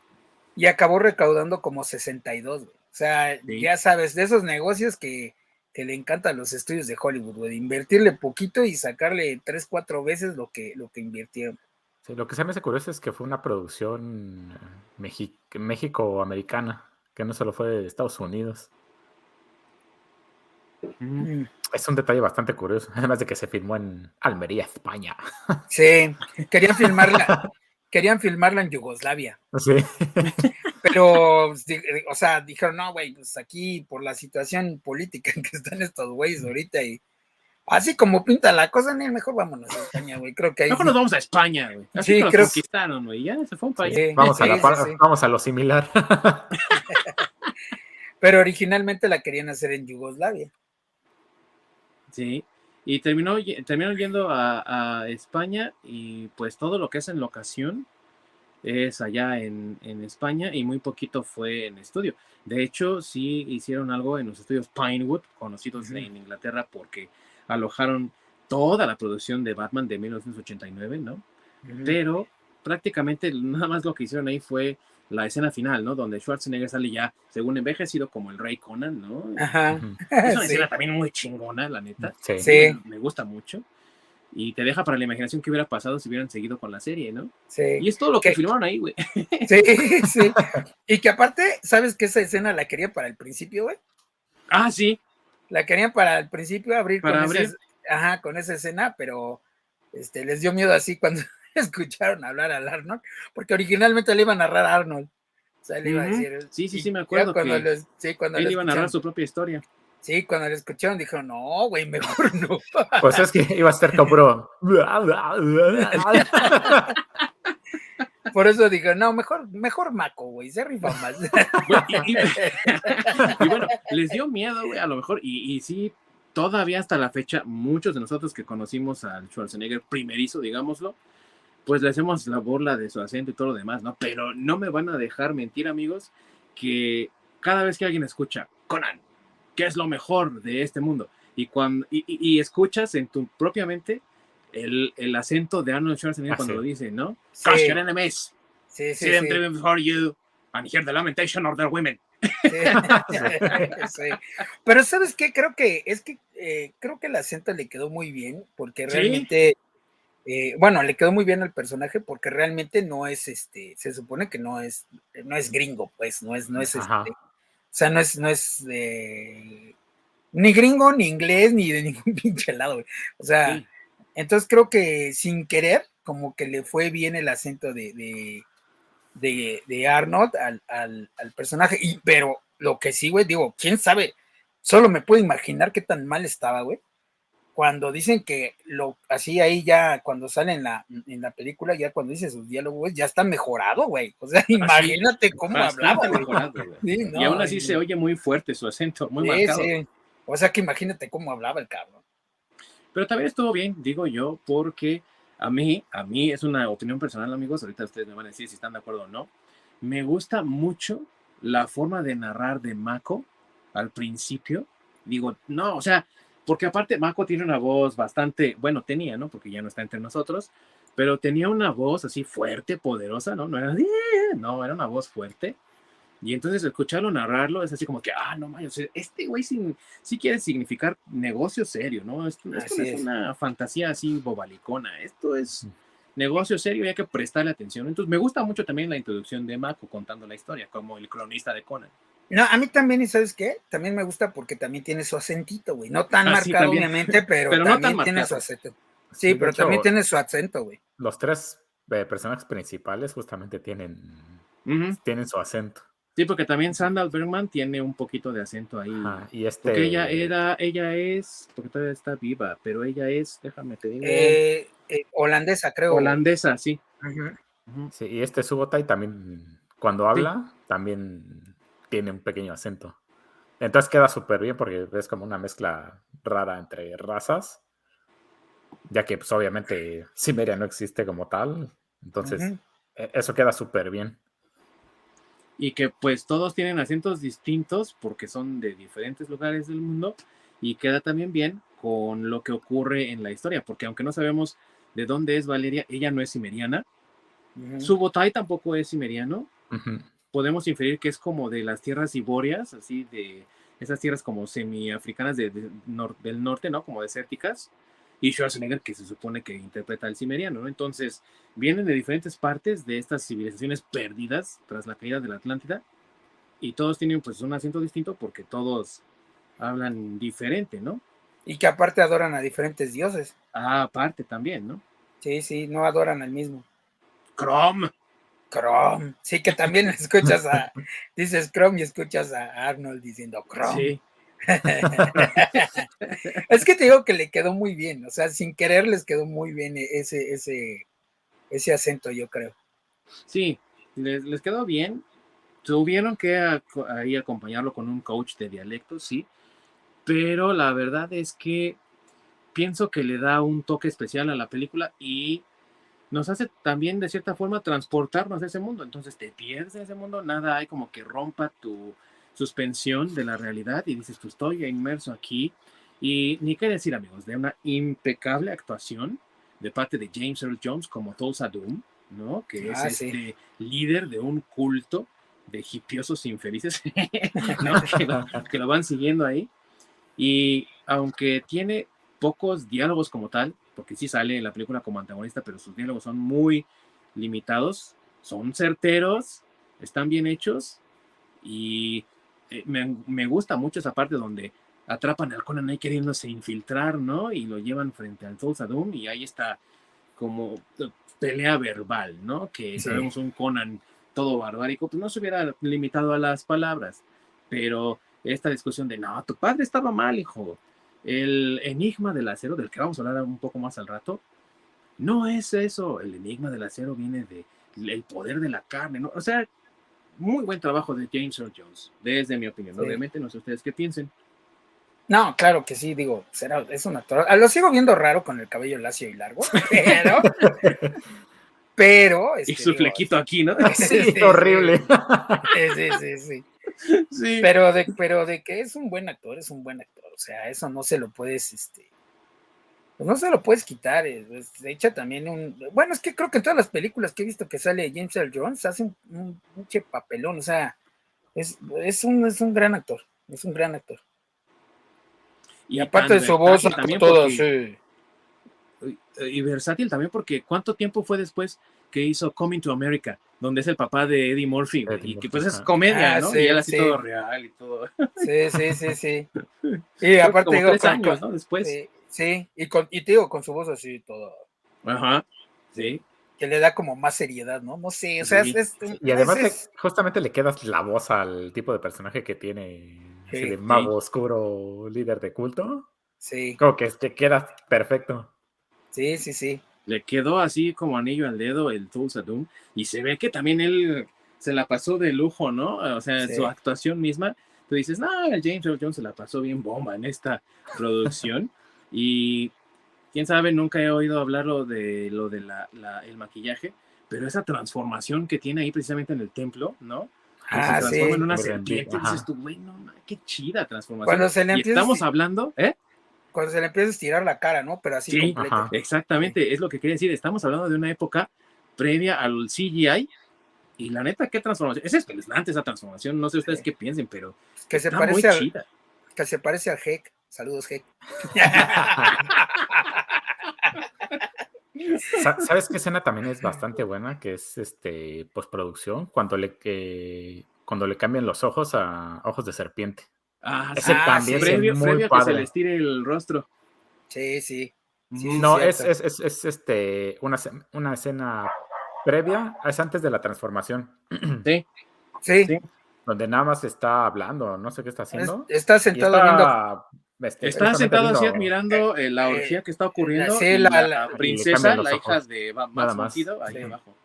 Y acabó recaudando como 62, güey. O sea, ya sabes, de esos negocios que, le encantan los estudios de Hollywood, güey, invertirle poquito y sacarle tres, cuatro veces lo que, lo que invirtieron. lo que se me hace curioso es que fue una producción eh, México-americana, que no solo fue de Estados Unidos. Mm. Es un detalle bastante curioso, además de que se filmó en Almería, España. Sí, querían filmarla, querían filmarla en Yugoslavia. Sí. Pero, o sea, dijeron, no, güey, pues aquí por la situación política en que están estos güeyes ahorita y así como pinta la cosa, ni mejor vámonos a España, güey. Creo que ahí. Mejor nos vamos a España, güey. Así sí, que creo conquistaron, güey. Ya se fue un país. vamos, a la, vamos a lo similar. Pero originalmente la querían hacer en Yugoslavia. Sí, y terminó, terminaron yendo a, España y pues todo lo que es en locación es allá en, España y muy poquito fue en estudio. De hecho, sí hicieron algo en los estudios Pinewood, conocidos en Inglaterra porque alojaron toda la producción de Batman de 1989, ¿no? Pero prácticamente nada más lo que hicieron ahí fue la escena final, ¿no? Donde Schwarzenegger sale ya, según envejecido, como el Rey Conan, ¿no? Ajá. Es una escena también muy chingona, la neta. Sí. sí. Me, gusta mucho. Y te deja para la imaginación que hubiera pasado si hubieran seguido con la serie, ¿no? Sí. Y es todo lo que, filmaron ahí, güey. Sí, sí. Y que aparte, ¿sabes que esa escena la quería para el principio, güey? Ah, sí. La querían para el principio abrir para con abrir. Esa, ajá, con esa escena, pero este, les dio miedo así cuando escucharon hablar al Arnold, porque originalmente le iba a narrar a Arnold. O sea, le iba a decir. Sí, sí, sí, me acuerdo. Cuando que sí, cuando él iba a narrar su propia historia. Sí, cuando le escucharon dijeron, no, güey, mejor no. Pues es que iba a estar como. Por eso dijo, no, mejor, mejor Maco, güey, se rifa más. y, y, bueno, les dio miedo, güey, a lo mejor, y, y sí, todavía hasta la fecha, muchos de nosotros que conocimos al Schwarzenegger primerizo, digámoslo, pues le hacemos la burla de su acento y todo lo demás, ¿no? Pero no me van a dejar mentir, amigos, que cada vez que alguien escucha Conan, ¿qué es lo mejor de este mundo? Y, cuando, y, escuchas en tu propia mente el, el acento de Arnold Schwarzenegger ah, cuando lo dice, ¿no? Sí. your enemies. Sí, sí, them sí. before you and hear the lamentation of their women. Sí. Pero sabes qué, creo que es que eh, creo que el acento le quedó muy bien porque realmente eh, bueno, le quedó muy bien al personaje porque realmente no es este, se supone que no es, no es gringo, pues, no es, no es este, o sea, no es, no es ni gringo, ni inglés, ni de ningún pinche lado, O sea, entonces creo que sin querer, como que le fue bien el acento de, de, de, Arnold al, al, al, personaje, y, pero lo que sí, güey, digo, quién sabe, solo me puedo imaginar qué tan mal estaba, güey cuando dicen que lo así ahí ya cuando sale en la, en la película, ya cuando dice sus diálogos, ya está mejorado, güey. O sea, imagínate cómo hablaba, güey. y aún así se oye muy fuerte su acento, muy marcado. O sea que imagínate cómo hablaba el cabrón. Pero también estuvo bien, digo yo, porque a mí, a mí es una opinión personal, amigos, ahorita ustedes me van a decir si están de acuerdo o no. Me gusta mucho la forma de narrar de Mako al principio. Digo, no, o sea, porque aparte Mako tiene una voz bastante, bueno, tenía, ¿no? Porque ya no está entre nosotros, pero tenía una voz así fuerte, poderosa, ¿no? No era no, era una voz fuerte. Y entonces escucharlo narrarlo es así como que, ah, no mames, este güey sí, sí, quiere significar negocio serio, ¿no? Esto, no es, una fantasía así bobalicona, esto es mm. negocio serio y hay que prestarle atención. Entonces me gusta mucho también la introducción de Mako contando la historia, como el cronista de Conan. No, a mí también, ¿y sabes qué? También me gusta porque también tiene su acentito, güey. No tan ah, marcado, obviamente, pero, también tiene su acento. Sí, pero también tiene su acento, güey. Los tres eh, personajes principales justamente tienen, tienen su acento. Sí, porque también Sandal Bergman tiene un poquito de acento ahí. y este... Porque ella era, ella es, porque todavía está viva, pero ella es, déjame te digo. Eh, eh, holandesa, creo. Holandesa, sí. Sí, y este Subotai también, cuando habla, también tiene un pequeño acento. Entonces queda súper bien porque es como una mezcla rara entre razas, ya que pues obviamente Cimeria no existe como tal, entonces e, eso queda súper bien. Y que pues todos tienen acentos distintos porque son de diferentes lugares del mundo y queda también bien con lo que ocurre en la historia, porque aunque no sabemos de dónde es Valeria, ella no es cimeriana, su botai tampoco es cimeriano, podemos inferir que es como de las tierras iborias, así de esas tierras como semiafricanas de, del norte, ¿no? Como desérticas. y Schwarzenegger, que se supone que interpreta al cimeriano, ¿no? Entonces, vienen de diferentes partes de estas civilizaciones perdidas tras la caída de la Atlántida, y todos tienen pues un acento distinto porque todos hablan diferente, ¿no? Y que aparte adoran a diferentes dioses. Ah, aparte también, ¿no? Sí, sí, no adoran al mismo. Chrome. Chrome. Sí, que también escuchas a, dices Chrome y escuchas a Arnold diciendo Chrome. Sí. es que te digo que le quedó muy bien, o sea, sin querer les quedó muy bien ese, ese, ese acento, yo creo. Sí, les, les quedó bien. Tuvieron que ahí acompañarlo con un coach de dialectos, sí, pero la verdad es que pienso que le da un toque especial a la película y nos hace también de cierta forma transportarnos a ese mundo. Entonces te pierdes en ese mundo, nada hay como que rompa tu suspensión de la realidad y dices, pues estoy inmerso aquí. Y ni qué decir, amigos, de una impecable actuación de parte de James Earl Jones como Tulsa Doom, ¿no? Que es ah, este líder de un culto de hipiosos infelices, que, lo, van siguiendo ahí. Y aunque tiene pocos diálogos como tal, porque sí sale en la película como antagonista, pero sus diálogos son muy limitados, son certeros, están bien hechos y eh, me, gusta mucho esa parte donde atrapan al Conan ahí queriéndose infiltrar, ¿no? Y lo llevan frente al Tulsa Doom y ahí está como pelea verbal, ¿no? Que sabemos un Conan todo barbárico, pues no se hubiera limitado a las palabras, pero esta discusión de, no, tu padre estaba mal, hijo. El enigma del acero, del que vamos a hablar un poco más al rato, no es eso. El enigma del acero viene de el poder de la carne, ¿no? O sea, muy buen trabajo de James Earl Jones, desde mi opinión. Obviamente, no sé ustedes qué piensen. No, claro que sí, digo, será, es un actor. Ah, lo sigo viendo raro con el cabello lacio y largo, pero. pero. y este, su flequito aquí, ¿no? Sí, horrible. Sí, sí, sí. Sí. Pero, de, pero de que es un buen actor, es un buen actor. O sea, eso no se lo puedes, este. Pues no se lo pudes quitar. de hecho, también un. Bueno, es que creo que en todas las películas que he visto que sale James Earl Jones hace un, un, papelón. O sea, es, es, un, es un gran actor. Es un gran actor. Y, aparte de su voz, también todo, sí. Y versátil también, porque ¿cuánto tiempo fue después que hizo Coming to America? Donde es el papá de Eddie Murphy, y que pues es comedia, ah, ¿no? y él así todo real y todo. Sí, sí, sí, sí. Y aparte digo, tres años, ¿no? Después. Sí, y, con, y te digo, con su voz así todo. Ajá, sí. Que le da como más seriedad, ¿no? No sé, o sea, es, Y además justamente le quedas la voz al tipo de personaje que tiene, de mago oscuro, líder de culto. Sí. Como que, que queda perfecto. Sí, sí, sí le quedó así como anillo al dedo el Tulsa Doom y se ve que también él se la pasó de lujo, ¿no? O sea, su actuación misma, tú dices, no, el James Earl Jones se la pasó bien bomba en esta producción y quién sabe, nunca he oído hablarlo de lo de la, el maquillaje, pero esa transformación que tiene ahí precisamente en el templo, ¿no? Ah, se transforma en una serpiente, dices tú, güey, no, qué chida transformación. Cuando se le estamos hablando, ¿eh? Cuando se le empieza a estirar la cara, ¿no? Pero así sí, Exactamente, es lo que quería decir. Estamos hablando de una época previa al CGI y la neta, qué transformación. Es espeluznante esa transformación. No sé ustedes qué piensen, pero que se parece muy al, Que se parece al Heck. Saludos, Heck. ¿Sabes qué escena también es bastante buena? Que es este postproducción, cuando le, cuando le cambian los ojos a ojos de serpiente. Ah, Ese también es previo, muy que se les tire el rostro. Sí, sí. no, es, es, es, este, una, una escena previa, es antes de la transformación. Sí. Sí. Donde nada más está hablando, no sé qué está haciendo. está sentado viendo. Este, está sentado así admirando eh, la orgía eh, que está ocurriendo. Sí, la, princesa, la hija de más, más. ahí abajo.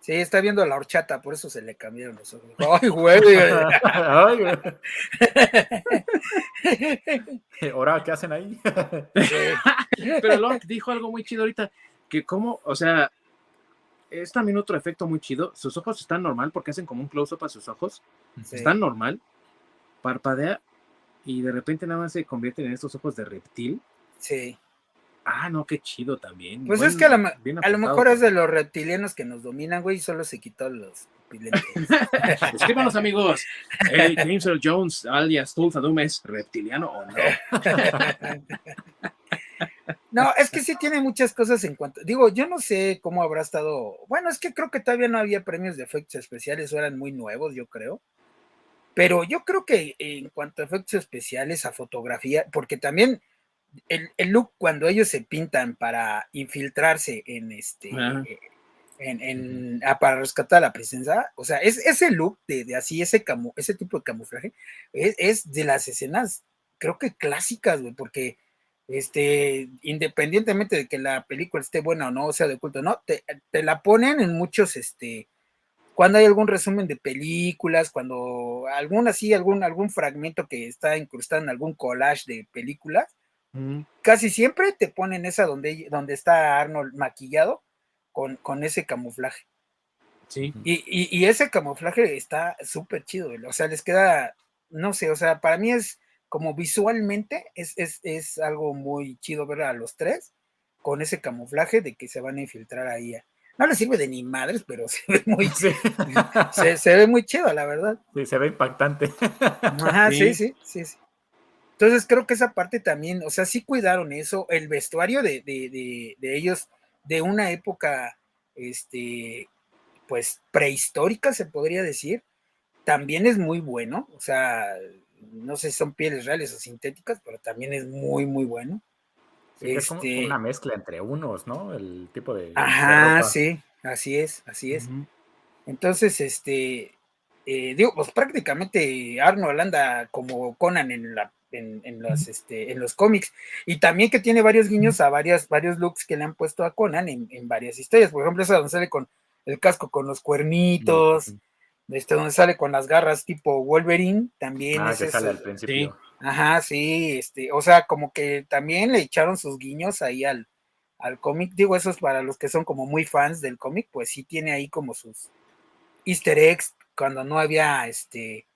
Sí, está viendo la horchata, por eso se le cambiaron los ojos. ¡Ay, güey! ¡Ay, güey! ¿Ahora qué hacen ahí? Pero Locke dijo algo muy chido ahorita, que como, o sea, es también otro efecto muy chido. Sus ojos están normal porque hacen como un close-up a sus ojos. Están normal, parpadea y de repente nada más se convierten en estos ojos de reptil. Sí. Ah, no, qué chido también. Pues es que a, lo mejor es de los reptilianos que nos dominan, güey, y solo se quitó los pupilentes. Escríbanos, amigos. James Earl Jones, alias Tulsa Doom, ¿es reptiliano o no? No, es que sí tiene muchas cosas en cuanto. Digo, yo no sé cómo habrá estado. Bueno, es que creo que todavía no había premios de efectos especiales, o eran muy nuevos, yo creo. Pero yo creo que en cuanto a efectos especiales, a fotografía, porque también el, look cuando ellos se pintan para infiltrarse en este. Eh, en, ah, para rescatar a la princesa, o sea, es, ese look de, así, ese, ese tipo de camuflaje, es, es de las escenas, creo que clásicas, güey, porque este, independientemente de que la película esté buena o no, o sea de culto, no, te, la ponen en muchos, este, cuando hay algún resumen de películas, cuando algún así, algún, algún fragmento que está incrustado en algún collage de películas, casi siempre te ponen esa donde, donde está Arnold maquillado con, con ese camuflaje. Sí. Y, y, ese camuflaje está súper chido, o sea, les queda, no sé, o sea, para mí es como visualmente es, es, algo muy chido ver a los tres con ese camuflaje de que se van a infiltrar ahí. No le sirve de ni madres, pero se ve muy, se, ve muy chido, la verdad. Sí, se ve impactante. Ajá, sí. sí, sí, sí, Entonces creo que esa parte también, o sea, sí cuidaron eso, el vestuario de, de, de ellos de una época, este, pues prehistórica, se podría decir, también es muy bueno, o sea, no sé si son pieles reales o sintéticas, pero también es muy, muy bueno. Es como este una mezcla entre unos, ¿no? El tipo de. Ajá, sí, así es, así es. Entonces, este, eh, digo, pues prácticamente Arnold anda como Conan en la en, los, este, en los cómics. Y también que tiene varios guiños a varias, varios looks que le han puesto a Conan en, varias historias. Por ejemplo, esa donde sale con el casco con los cuernitos, este, donde sale con las garras tipo Wolverine, también ah, es sale al principio. Ajá, sí, este, o sea, como que también le echaron sus guiños ahí al, al cómic. Digo, eso es para los que son como muy fans del cómic, pues sí tiene ahí como sus easter eggs cuando no había este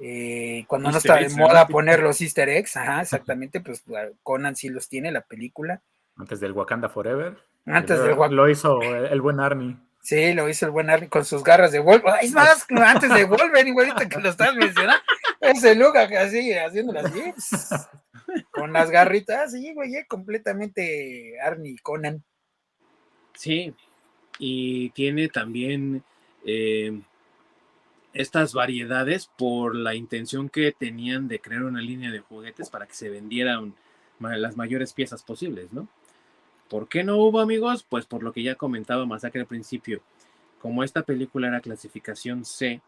eh, cuando no estaba de moda poner los easter eggs, ajá, exactamente, pues Conan sí los tiene, la película. Antes del Wakanda Forever. Antes del Wakanda. Lo hizo el buen Army. Sí, lo hizo el buen Arnie con sus garras de Wolverine. Es más, antes de Wolverine, igualito que lo estás mencionando. Ese look así, haciéndolo así. Con las garritas, sí, güey, eh, completamente Arnie Conan. Sí, y tiene también eh, estas variedades por la intención que tenían de crear una línea de juguetes para que se vendieran las mayores piezas posibles, ¿no? ¿Por qué no hubo amigos? Pues por lo que ya comentaba Masacre al principio. Como esta película era clasificación C,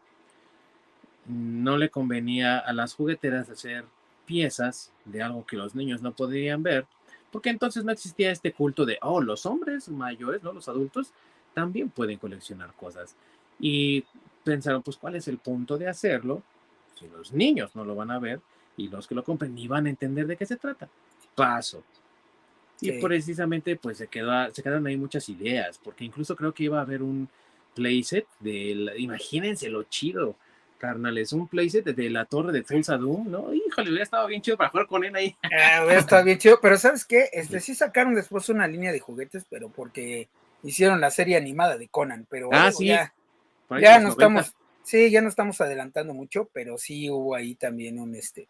no le convenía a las jugueteras hacer piezas de algo que los niños no podrían ver, porque entonces no existía este culto de, oh, los hombres mayores, ¿no? Los adultos también pueden coleccionar cosas. Y pensaron, pues, ¿cuál es el punto de hacerlo? Si los niños no lo van a ver y los que lo compren ni van a entender de qué se trata. Paso. Y precisamente pues se, quedó, se quedaron ahí muchas ideas, porque incluso creo que iba a haber un playset de, imagínense lo chido, carnales, un playset de, la torre de Tulsa Doom, ¿no? Híjole, hubiera estado bien chido para jugar con él ahí. Ah, hubiera estado bien chido, pero ¿sabes qué? Este, sí sacaron después una línea de juguetes, pero porque hicieron la serie animada de Conan, pero ah, sí. ya, ya no estamos, sí, ya no estamos adelantando mucho, pero sí hubo ahí también un este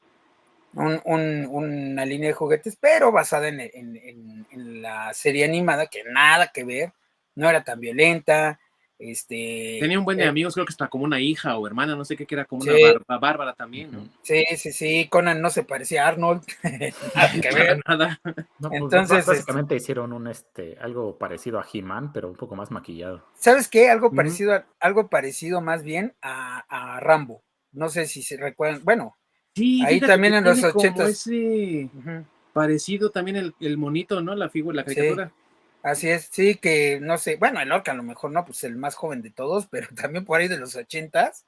un, una línea de juguetes, pero basada en, la serie animada, que nada que ver, no era tan violenta. Este, Tenía un buen de eh, amigos, creo que está como una hija o hermana, no sé qué, que era como una bárbara también, ¿no? Sí, sí, sí, Conan no se parecía a Arnold, nada que ver. Nada. Pues, Entonces, básicamente hicieron un este algo parecido a He-Man, pero un poco más maquillado. ¿Sabes qué? Algo parecido, algo parecido más bien a, a Rambo. No sé si se recuerdan, bueno, ahí también en los ochentas. Parecido también el, monito, ¿no? La figura, la caricatura. Así es, sí, que no sé, bueno, el Orca a lo mejor no, pues el más joven de todos, pero también por ahí de los ochentas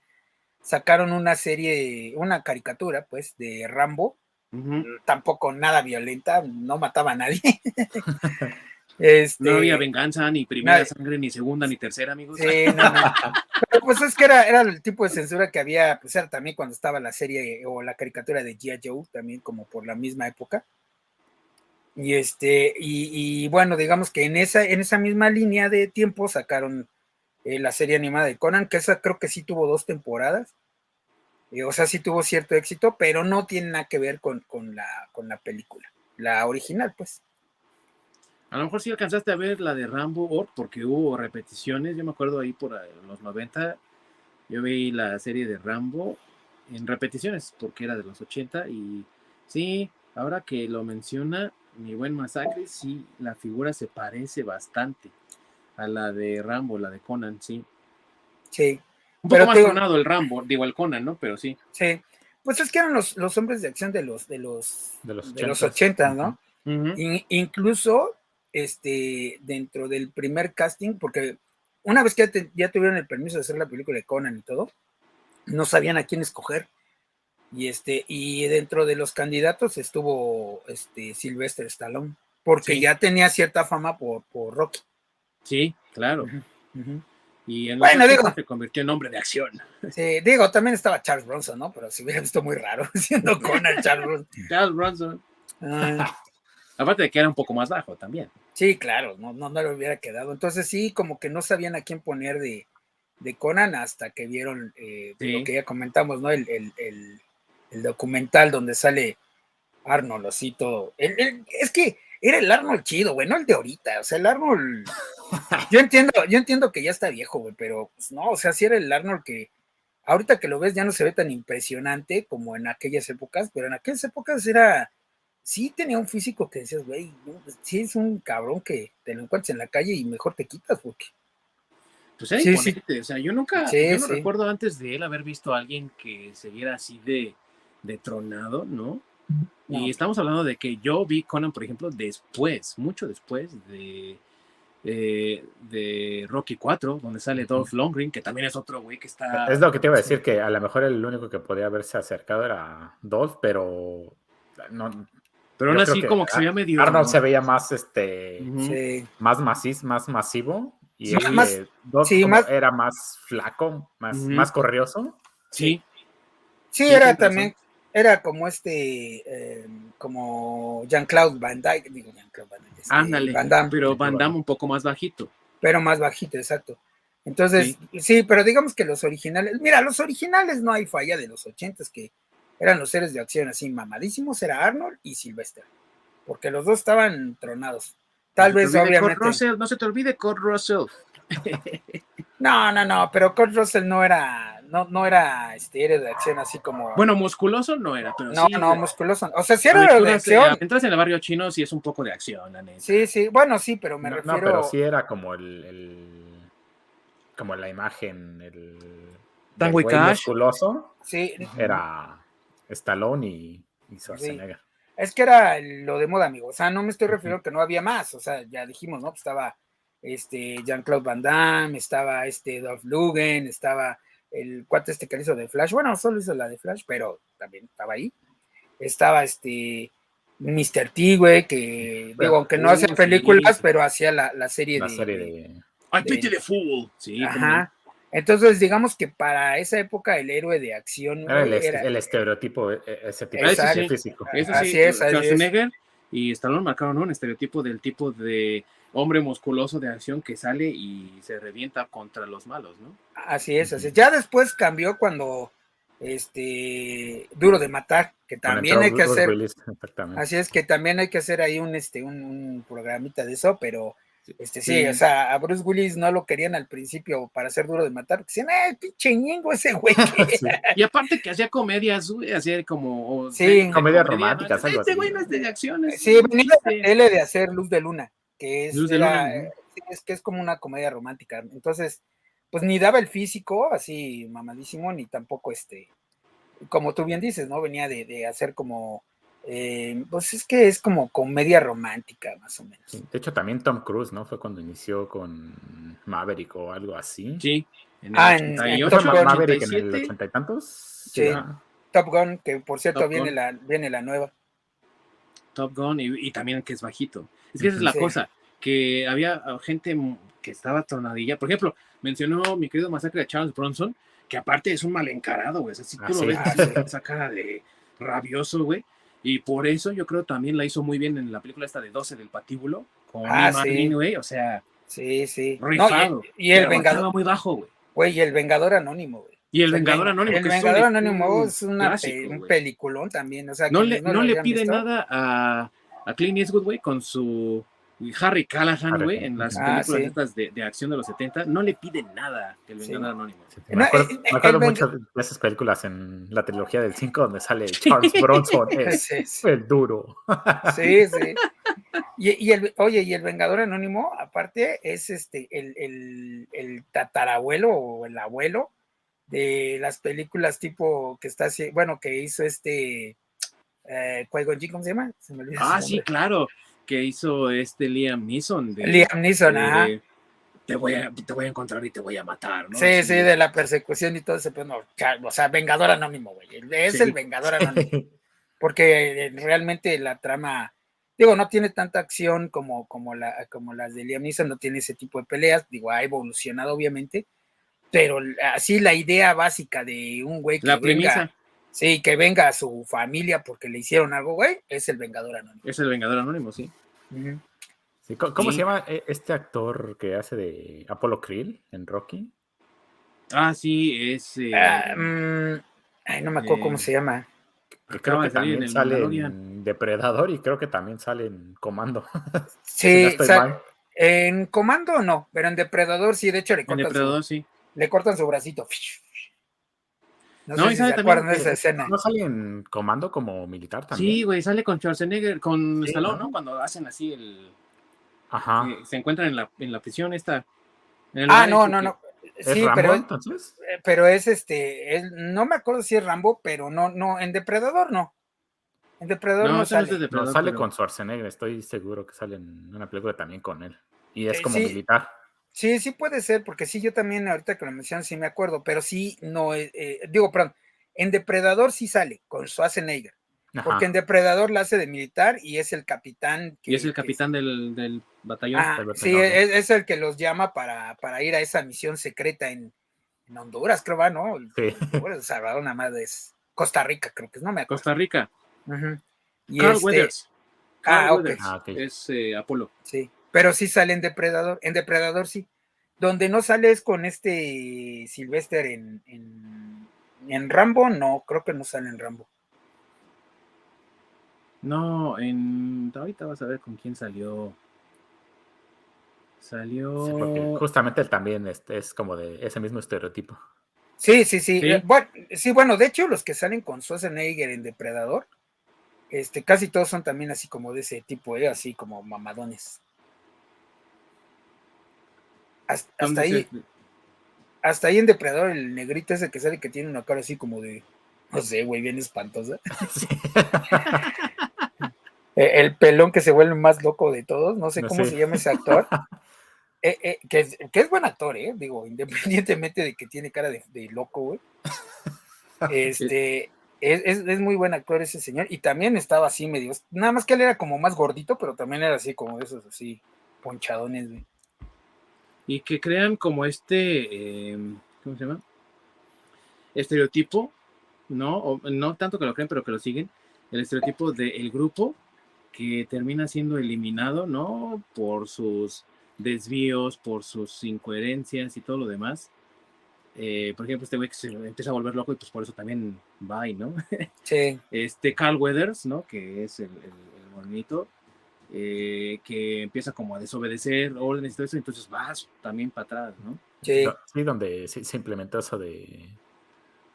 sacaron una serie, una caricatura, pues, de Rambo, tampoco nada violenta, no mataba a nadie. Este, no había venganza, ni primera sangre, ni segunda, ni tercera, amigos. Sí, no, Pero pues es que era, era el tipo de censura que había, pues era también cuando estaba la serie o la caricatura de G.I. Joe, también como por la misma época. Y este, y, bueno, digamos que en esa, en esa misma línea de tiempo sacaron eh, la serie animada de Conan, que esa creo que sí tuvo dos temporadas. Eh, o sea, sí tuvo cierto éxito, pero no tiene nada que ver con, con, la, con la película, la original, pues. A lo mejor sí alcanzaste a ver la de Rambo porque hubo repeticiones. Yo me acuerdo ahí por eh, los 90. Yo vi la serie de Rambo en repeticiones porque era de los 80 y sí, ahora que lo menciona mi buen masacre, sí, la figura se parece bastante a la de Rambo, la de Conan, sí. Sí. Un poco Pero más digo- sonado el Rambo, digo el Conan, ¿no? Pero sí. Sí. Pues es que eran los, los hombres de acción de los de los De los de los 80s. 80, ¿no? In- incluso este dentro del primer casting, porque una vez que ya, te- ya tuvieron el permiso de hacer la película de Conan y todo, no sabían a quién escoger. Y este, y dentro de los candidatos estuvo este Sylvester Stallone, porque Sí. ya tenía cierta fama por, por Rocky. Sí, claro. Y en Bueno, 80 digo- se convirtió en hombre de acción. Sí, digo, también estaba Charles Bronson, ¿no? Pero se hubiera visto muy raro siendo Conan Charles Bronson. Charles Bronson. Ah, Aparte de que era un poco más bajo también. Sí, claro, no, no, no le hubiera quedado. Entonces sí, como que no sabían a quién poner de, de Conan hasta que vieron eh, Sí. lo que ya comentamos, ¿no? El, el- el- el documental donde sale Arnold, así todo. El- el- es que era el Arnold chido, güey, no el de ahorita. O sea, el Arnold. Yo entiendo, yo entiendo que ya está viejo, güey, pero pues no, o sea, sí era el Arnold que ahorita que lo ves ya no se ve tan impresionante como en aquellas épocas, pero en aquellas épocas era sí tenía un físico que decías, güey, pues, sí es un cabrón que te lo encuentras en la calle y mejor te quitas porque. Pues era Sí, sí. O sea, yo nunca, Sí, yo no recuerdo antes de él haber visto a alguien que se viera así de, de tronado, ¿no? Y estamos hablando de que yo vi Conan, por ejemplo, después, mucho después de, eh, de Rocky 4, donde sale Dolph Lundgren, que también es otro güey que está... Es lo que te iba a decir, que a lo mejor el único que podía haberse acercado era Dolph, pero no, pero aún así que como que se veía medio... Arnold se veía más este. Sí, más maciz, más masivo. Y Sí, más- Dolph sí, como más- era más flaco, más, más corrioso. Sí, sí, Sí, era también, era como este, eh, como Jean-Claude Van Dyke, digo Jean-Claude Van Dyke, este, ándale. Van Damme, pero Van Damme un poco más bajito. pero más bajito, exacto. Entonces, sí. pero digamos que los originales, mira, los originales no hay falla de los ochentas que eran los seres de acción así mamadísimos, era Arnold y Sylvester, porque los dos estaban tronados. Tal No vez, te olvide Kurt obviamente. Russell, no se te olvide Kurt Russell. No, no, no, pero Kurt Russell no era, no, no era este héroe de acción así como. Bueno, musculoso no era, pero no, sí. no, musculoso. O sea, sí era héroe de acción. aventuras en el barrio chino sí es un poco de acción, la neta. Sí, sí, bueno, sí, pero me no, no, refiero. pero sí era como el, el- como la imagen, el musculoso sí, era Stallone y, y Schwarzenegger. es que era lo de moda, amigo. O sea, no me estoy refiriendo que no había más. O sea, ya dijimos, ¿no? Pues estaba este Jean-Claude Van Damme, estaba este Dolph Lundgren, estaba el cuate este que hizo de Flash. Bueno, solo hizo la de Flash, pero también estaba ahí. Estaba este Mr. T, güey, que Bueno, digo, aunque no hacía sí, películas, sí. pero hacía la, la serie La de. serie de- de I pity the fool. Sí. Ajá. Entonces, digamos que para esa época el héroe de acción era el, era- el estereotipo, e- e- ese tipo de físico. Eso Así sí, es, así es. Schwarzenegger y Stallone marcaron un estereotipo del tipo de hombre musculoso de acción que sale y se revienta contra los malos, ¿no? Así es, así es. Ya después cambió cuando este Duro de Matar, que también hay que hacer, así es que también hay que hacer ahí un este un, un programita de eso, pero este sí, Sí. o sea, a Bruce Willis no lo querían al principio para hacer Duro de Matar, porque decían, ¡eh, pinche ñengo ese güey! Sí. Y aparte que hacía comedias, güey, hacía como... Sí. Comedias comedia, románticas, Este así. güey no es de acciones. Sí, venía de Sí. la tele de hacer Luz de Luna, que es, era, Luna, que es como una comedia romántica. Entonces, pues ni daba el físico así mamadísimo, ni tampoco este, como tú bien dices, ¿no? Venía de, de hacer como, eh, pues es que es como comedia romántica, más o menos. De hecho, también Tom Cruise, ¿no? Fue cuando inició con Maverick o algo así. Sí. En Ah, el en- en 88, ¿Fue Top Gun. Maverick en el 87. ochenta y tantos? Sí. Ah, Top Gun, que por cierto Top viene Gun. la, viene la nueva. Top Gun y, y también que es bajito. Es que esa es la Sí. cosa, que había ah, gente que estaba tronadilla. Por ejemplo, mencionó mi querido masacre de Charles Bronson, que aparte es un mal encarado, güey. O sea, si tú Ah, lo sí. ves Ah, esa cara de rabioso, güey. Y por eso yo creo también la hizo muy bien en la película esta de 12 del patíbulo, con Ah, sí. güey. O sea, Sí, sí. No, rifado. y, y el Vengador, muy bajo, güey. güey, y el Vengador Anónimo, güey. Y el Vengador Ven- Anónimo. El que es un- Vengador Anónimo es una clásico, pe- un peliculón también. O sea, No le, no le pide visto, nada a, a Clint Eastwood, güey, con su Harry Callahan, güey, en las Ah, películas sí. estas de, de acción de los 70, no le piden nada que el Sí. Vengador Anónimo. Sí, No, me acuerdo, eh, me acuerdo el mucho de esas películas en la trilogía del 5 donde sale Charles Bronson, es Sí, sí. el duro. Sí, sí. Y, y el, oye, y el Vengador Anónimo, aparte, es este el, el, el tatarabuelo o el abuelo de las películas tipo que está bueno, que hizo este eh, ¿cómo se llama? Se me olvida su Ah, sí, claro, que hizo este Liam Neeson. De, Liam Neeson, de- ajá. te, voy a, te voy a encontrar y te voy a matar, ¿no? Sí, Así sí, de la persecución y todo ese, pero no, o sea, Vengador Anónimo, güey. Es Sí. el Vengador Anónimo. porque eh, realmente la trama, digo, no tiene tanta acción como, como, la, como las de Liam Neeson, no tiene ese tipo de peleas, digo, ha evolucionado obviamente, pero así la idea básica de un güey que La venga, premisa sí, que venga a su familia porque le hicieron algo, güey, es el Vengador Anónimo. es el Vengador Anónimo, sí. ¿Cómo, cómo Sí. se llama eh, este actor que hace de Apollo Krill en Rocky? Ah, sí, es. eh, Ah, mm, ay, no me acuerdo cómo eh, se llama. Acaba creo que de salir en también el sale en Depredador y creo que también sale en Comando. si Sí, no estoy sa- mal. en Comando no, pero en Depredador sí, de hecho le en cortan, Depredador, su, sí. le cortan su bracito. No, No, sé y si sabe se también acuerdan de que- esa escena. ¿No sale en Comando como militar también? Sí, güey, sale con Schwarzenegger, con Sí, Stallone, ¿no? ¿no? Cuando hacen así el. Ajá. que se encuentran en la, en la prisión esta. Ah, no, este no, que- no. ¿Es Sí, Rambo pero, entonces? eh, pero es este, no me acuerdo si es Rambo, pero no, no, en Depredador no. En Depredador no, No, ese no es sale. No, sale pero- con Schwarzenegger, estoy seguro que sale en una película también con él. Y es Eh, como sí. militar. Sí, sí puede ser, porque sí, yo también ahorita que lo mencionan sí me acuerdo, pero sí, no, eh, eh, digo, perdón, en Depredador sí sale con Schwarzenegger, Ajá. porque en Depredador la hace de militar y es el capitán. Y es el que- capitán del, del batallón. Ah, del sí, es, es el que los llama para, para ir a esa misión secreta en, en Honduras, creo, va, ¿no? Sí. Bueno, Salvador nada más es Costa Rica, creo que es, no me acuerdo. Costa Rica. Ujú. Y Carl este, Weathers. Ah, Carl ok. Weathers Ah, ok. Es eh, Apolo. Sí, pero sí sale en Depredador, en Depredador sí. Donde no sale es con este Sylvester en, en, en Rambo, no, creo que no sale en Rambo. No, en. Ahorita vas a ver con quién salió. Salió. Sí, porque justamente él también es, es como de ese mismo estereotipo. Sí, sí, sí. Sí. eh, bueno, sí, bueno, de hecho, los que salen con Schwarzenegger en Depredador, este, casi todos son también así como de ese tipo, eh, así como mamadones. Hasta, hasta ¿Dónde ahí, se- hasta ahí en Depredador, el negrito ese que sale que tiene una cara así como de, no sé, güey, bien espantosa. Sí. Eh, el pelón que se vuelve más loco de todos, no sé No cómo sé. se llama ese actor. Eh, eh, que, es, que es buen actor, ¿eh? Digo, independientemente de que tiene cara de, de loco, güey. Este, es, es- es muy buen actor ese señor. Y también estaba así medio, nada más que él era como más gordito, pero también era así como esos así, ponchadones, güey. Y que crean como este. eh, ¿Cómo se llama? Estereotipo, ¿no? O, no tanto que lo creen, pero que lo siguen. El estereotipo del grupo que termina siendo eliminado, ¿no? Por sus desvíos, por sus incoherencias y todo lo demás. Eh, por ejemplo, este güey que se empieza a volver loco y pues por eso también va, ¿no? Sí, este Carl Weathers, ¿no? Que es el, el, el bonito, eh, que empieza como a desobedecer órdenes y todo eso, entonces vas también para atrás, ¿no? sí. Do- Sí, donde sí, se implementó eso de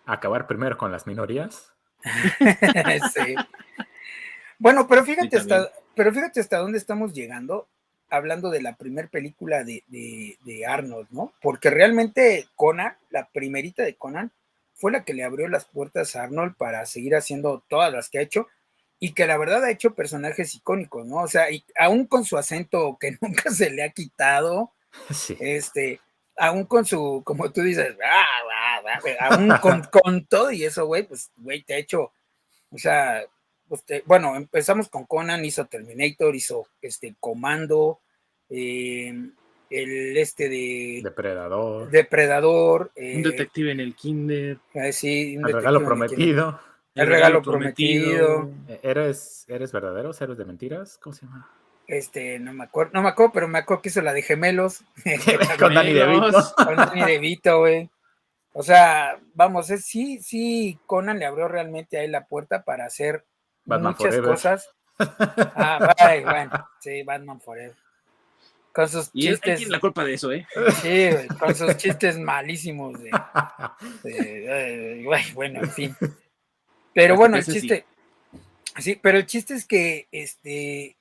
acabar primero con las minorías. Sí. Bueno, pero fíjate Sí, hasta, pero fíjate hasta dónde estamos llegando hablando de la primer película de, de- de Arnold, ¿no? Porque realmente Conan, la primerita de Conan, fue la que le abrió las puertas a Arnold para seguir haciendo todas las que ha hecho y que la verdad ha hecho personajes icónicos, ¿no? O sea, y aún con su acento que nunca se le ha quitado, Sí. este, aún con su, como tú dices, "Ah, ah, ah", aún con, con todo y eso, güey, pues, güey, te ha hecho, o sea, pues, bueno, empezamos con Conan, hizo Terminator, hizo este Comando, eh, el este de Depredador. Depredador, Un eh, detective en el kinder, eh, sí, un el regalo prometido. El regalo prometido. Eh, ¿Eres, ¿Eres verdaderos? ¿Eres de mentiras? ¿Cómo se llama? Este, no me acuerdo, no me acuerdo, pero me acuerdo que hizo la de gemelos. Con Danny DeVito. Con Danny DeVito, güey. O sea, vamos, es, sí, sí, Conan le abrió realmente a él la puerta para hacer Batman muchas Forever. cosas. Ah, bye, bueno, sí, Batman Forever. Con sus Y él chistes. tiene la culpa de eso, ¿eh? Sí, con sus chistes malísimos de, de- güey, bueno, en fin. Pero Hasta bueno, que el sí. chiste, sí, pero el chiste es que, este,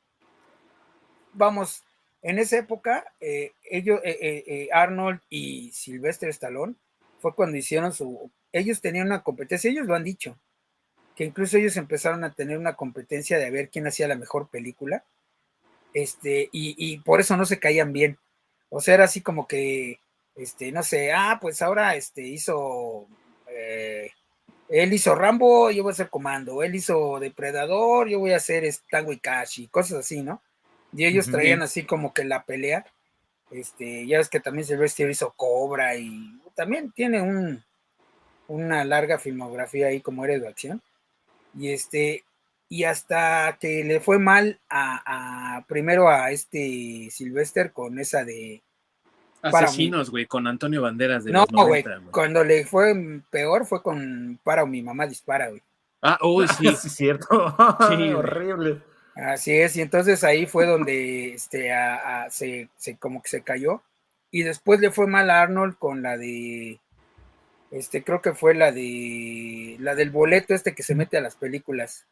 vamos, en esa época, eh, ellos, eh, eh, eh, Arnold y Sylvester Stallone, fue cuando hicieron su, ellos tenían una competencia, ellos lo han dicho, que incluso ellos empezaron a tener una competencia de ver quién hacía la mejor película, este, y, y por eso no se caían bien. O sea, era así como que, este, no sé, ah, pues ahora este hizo, eh, él hizo Rambo, yo voy a hacer Comando, él hizo Depredador, yo voy a hacer Tango y Cash y cosas así, ¿no? Y ellos traían así como que la pelea, este, ya ves que también Sylvester hizo Cobra y también tiene un, una larga filmografía ahí como héroe de acción. Y este, y hasta que le fue mal a, a- primero a este Sylvester con esa de. Asesinos, güey, con Antonio Banderas de no, los güey, 90, güey. cuando le fue peor fue con Para o mi mamá dispara, güey. Ah, uy, sí. Sí, es cierto. güey. Horrible. Así es, y entonces ahí fue donde este, a- a- se, se- como que se cayó. Y después le fue mal a Arnold con la de, este, creo que fue la de, la del boleto este que se mete a las películas.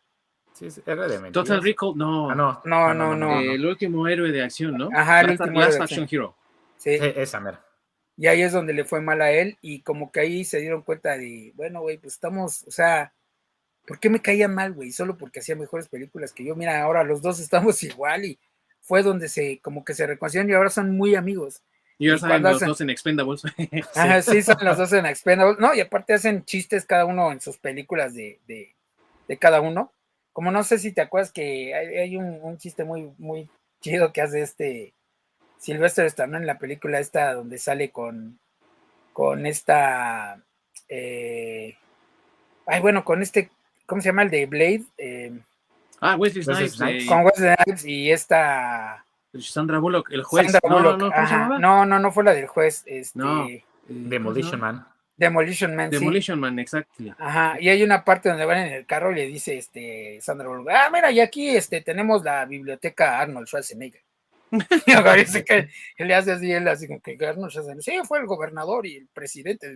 Sí, sí, era de mentiras. Total Recall, no. Ah, no. No, Ah, no, no. Eh, el último héroe de acción, ¿no? Ajá, el Last, último Last héroe de Action Hero. Sí, Sí, esa mera. y ahí es donde le fue mal a él y como que ahí se dieron cuenta de, bueno, güey, pues estamos, o sea, ¿por qué me caía mal, güey? Solo porque hacía mejores películas que yo. Mira, ahora los dos estamos igual y fue donde se, como que se reconciliaron y ahora son muy amigos. Y ahora salen los hacen- dos en Expendables. Ajá, sí, son los dos en Expendables. No, y aparte hacen chistes cada uno en sus películas de, de, de cada uno. Como no sé si te acuerdas que hay, hay un, un chiste muy, muy chido que hace este Sylvester Stallone en la película esta donde sale con, con esta, eh, ay, bueno, con este, ¿cómo se llama? El de Blade, eh, Ah, Wesley Snipes. Snipes. con Wesley Snipes y esta Sandra Bullock, el juez. Sandra no, Bullock. no, no, no, no, no fue la del juez, este, No. Eh, Demolition no, Man. Demolition Man. sí. Demolition Man, exacto. Ajá, y hay una parte donde van en el carro y le dice este Sandra Bullock, ah, mira, y aquí este, tenemos la biblioteca Arnold Schwarzenegger. y ahora dice que él le hace así, él así como que Schwarzenegger, sí, fue el gobernador y el presidente.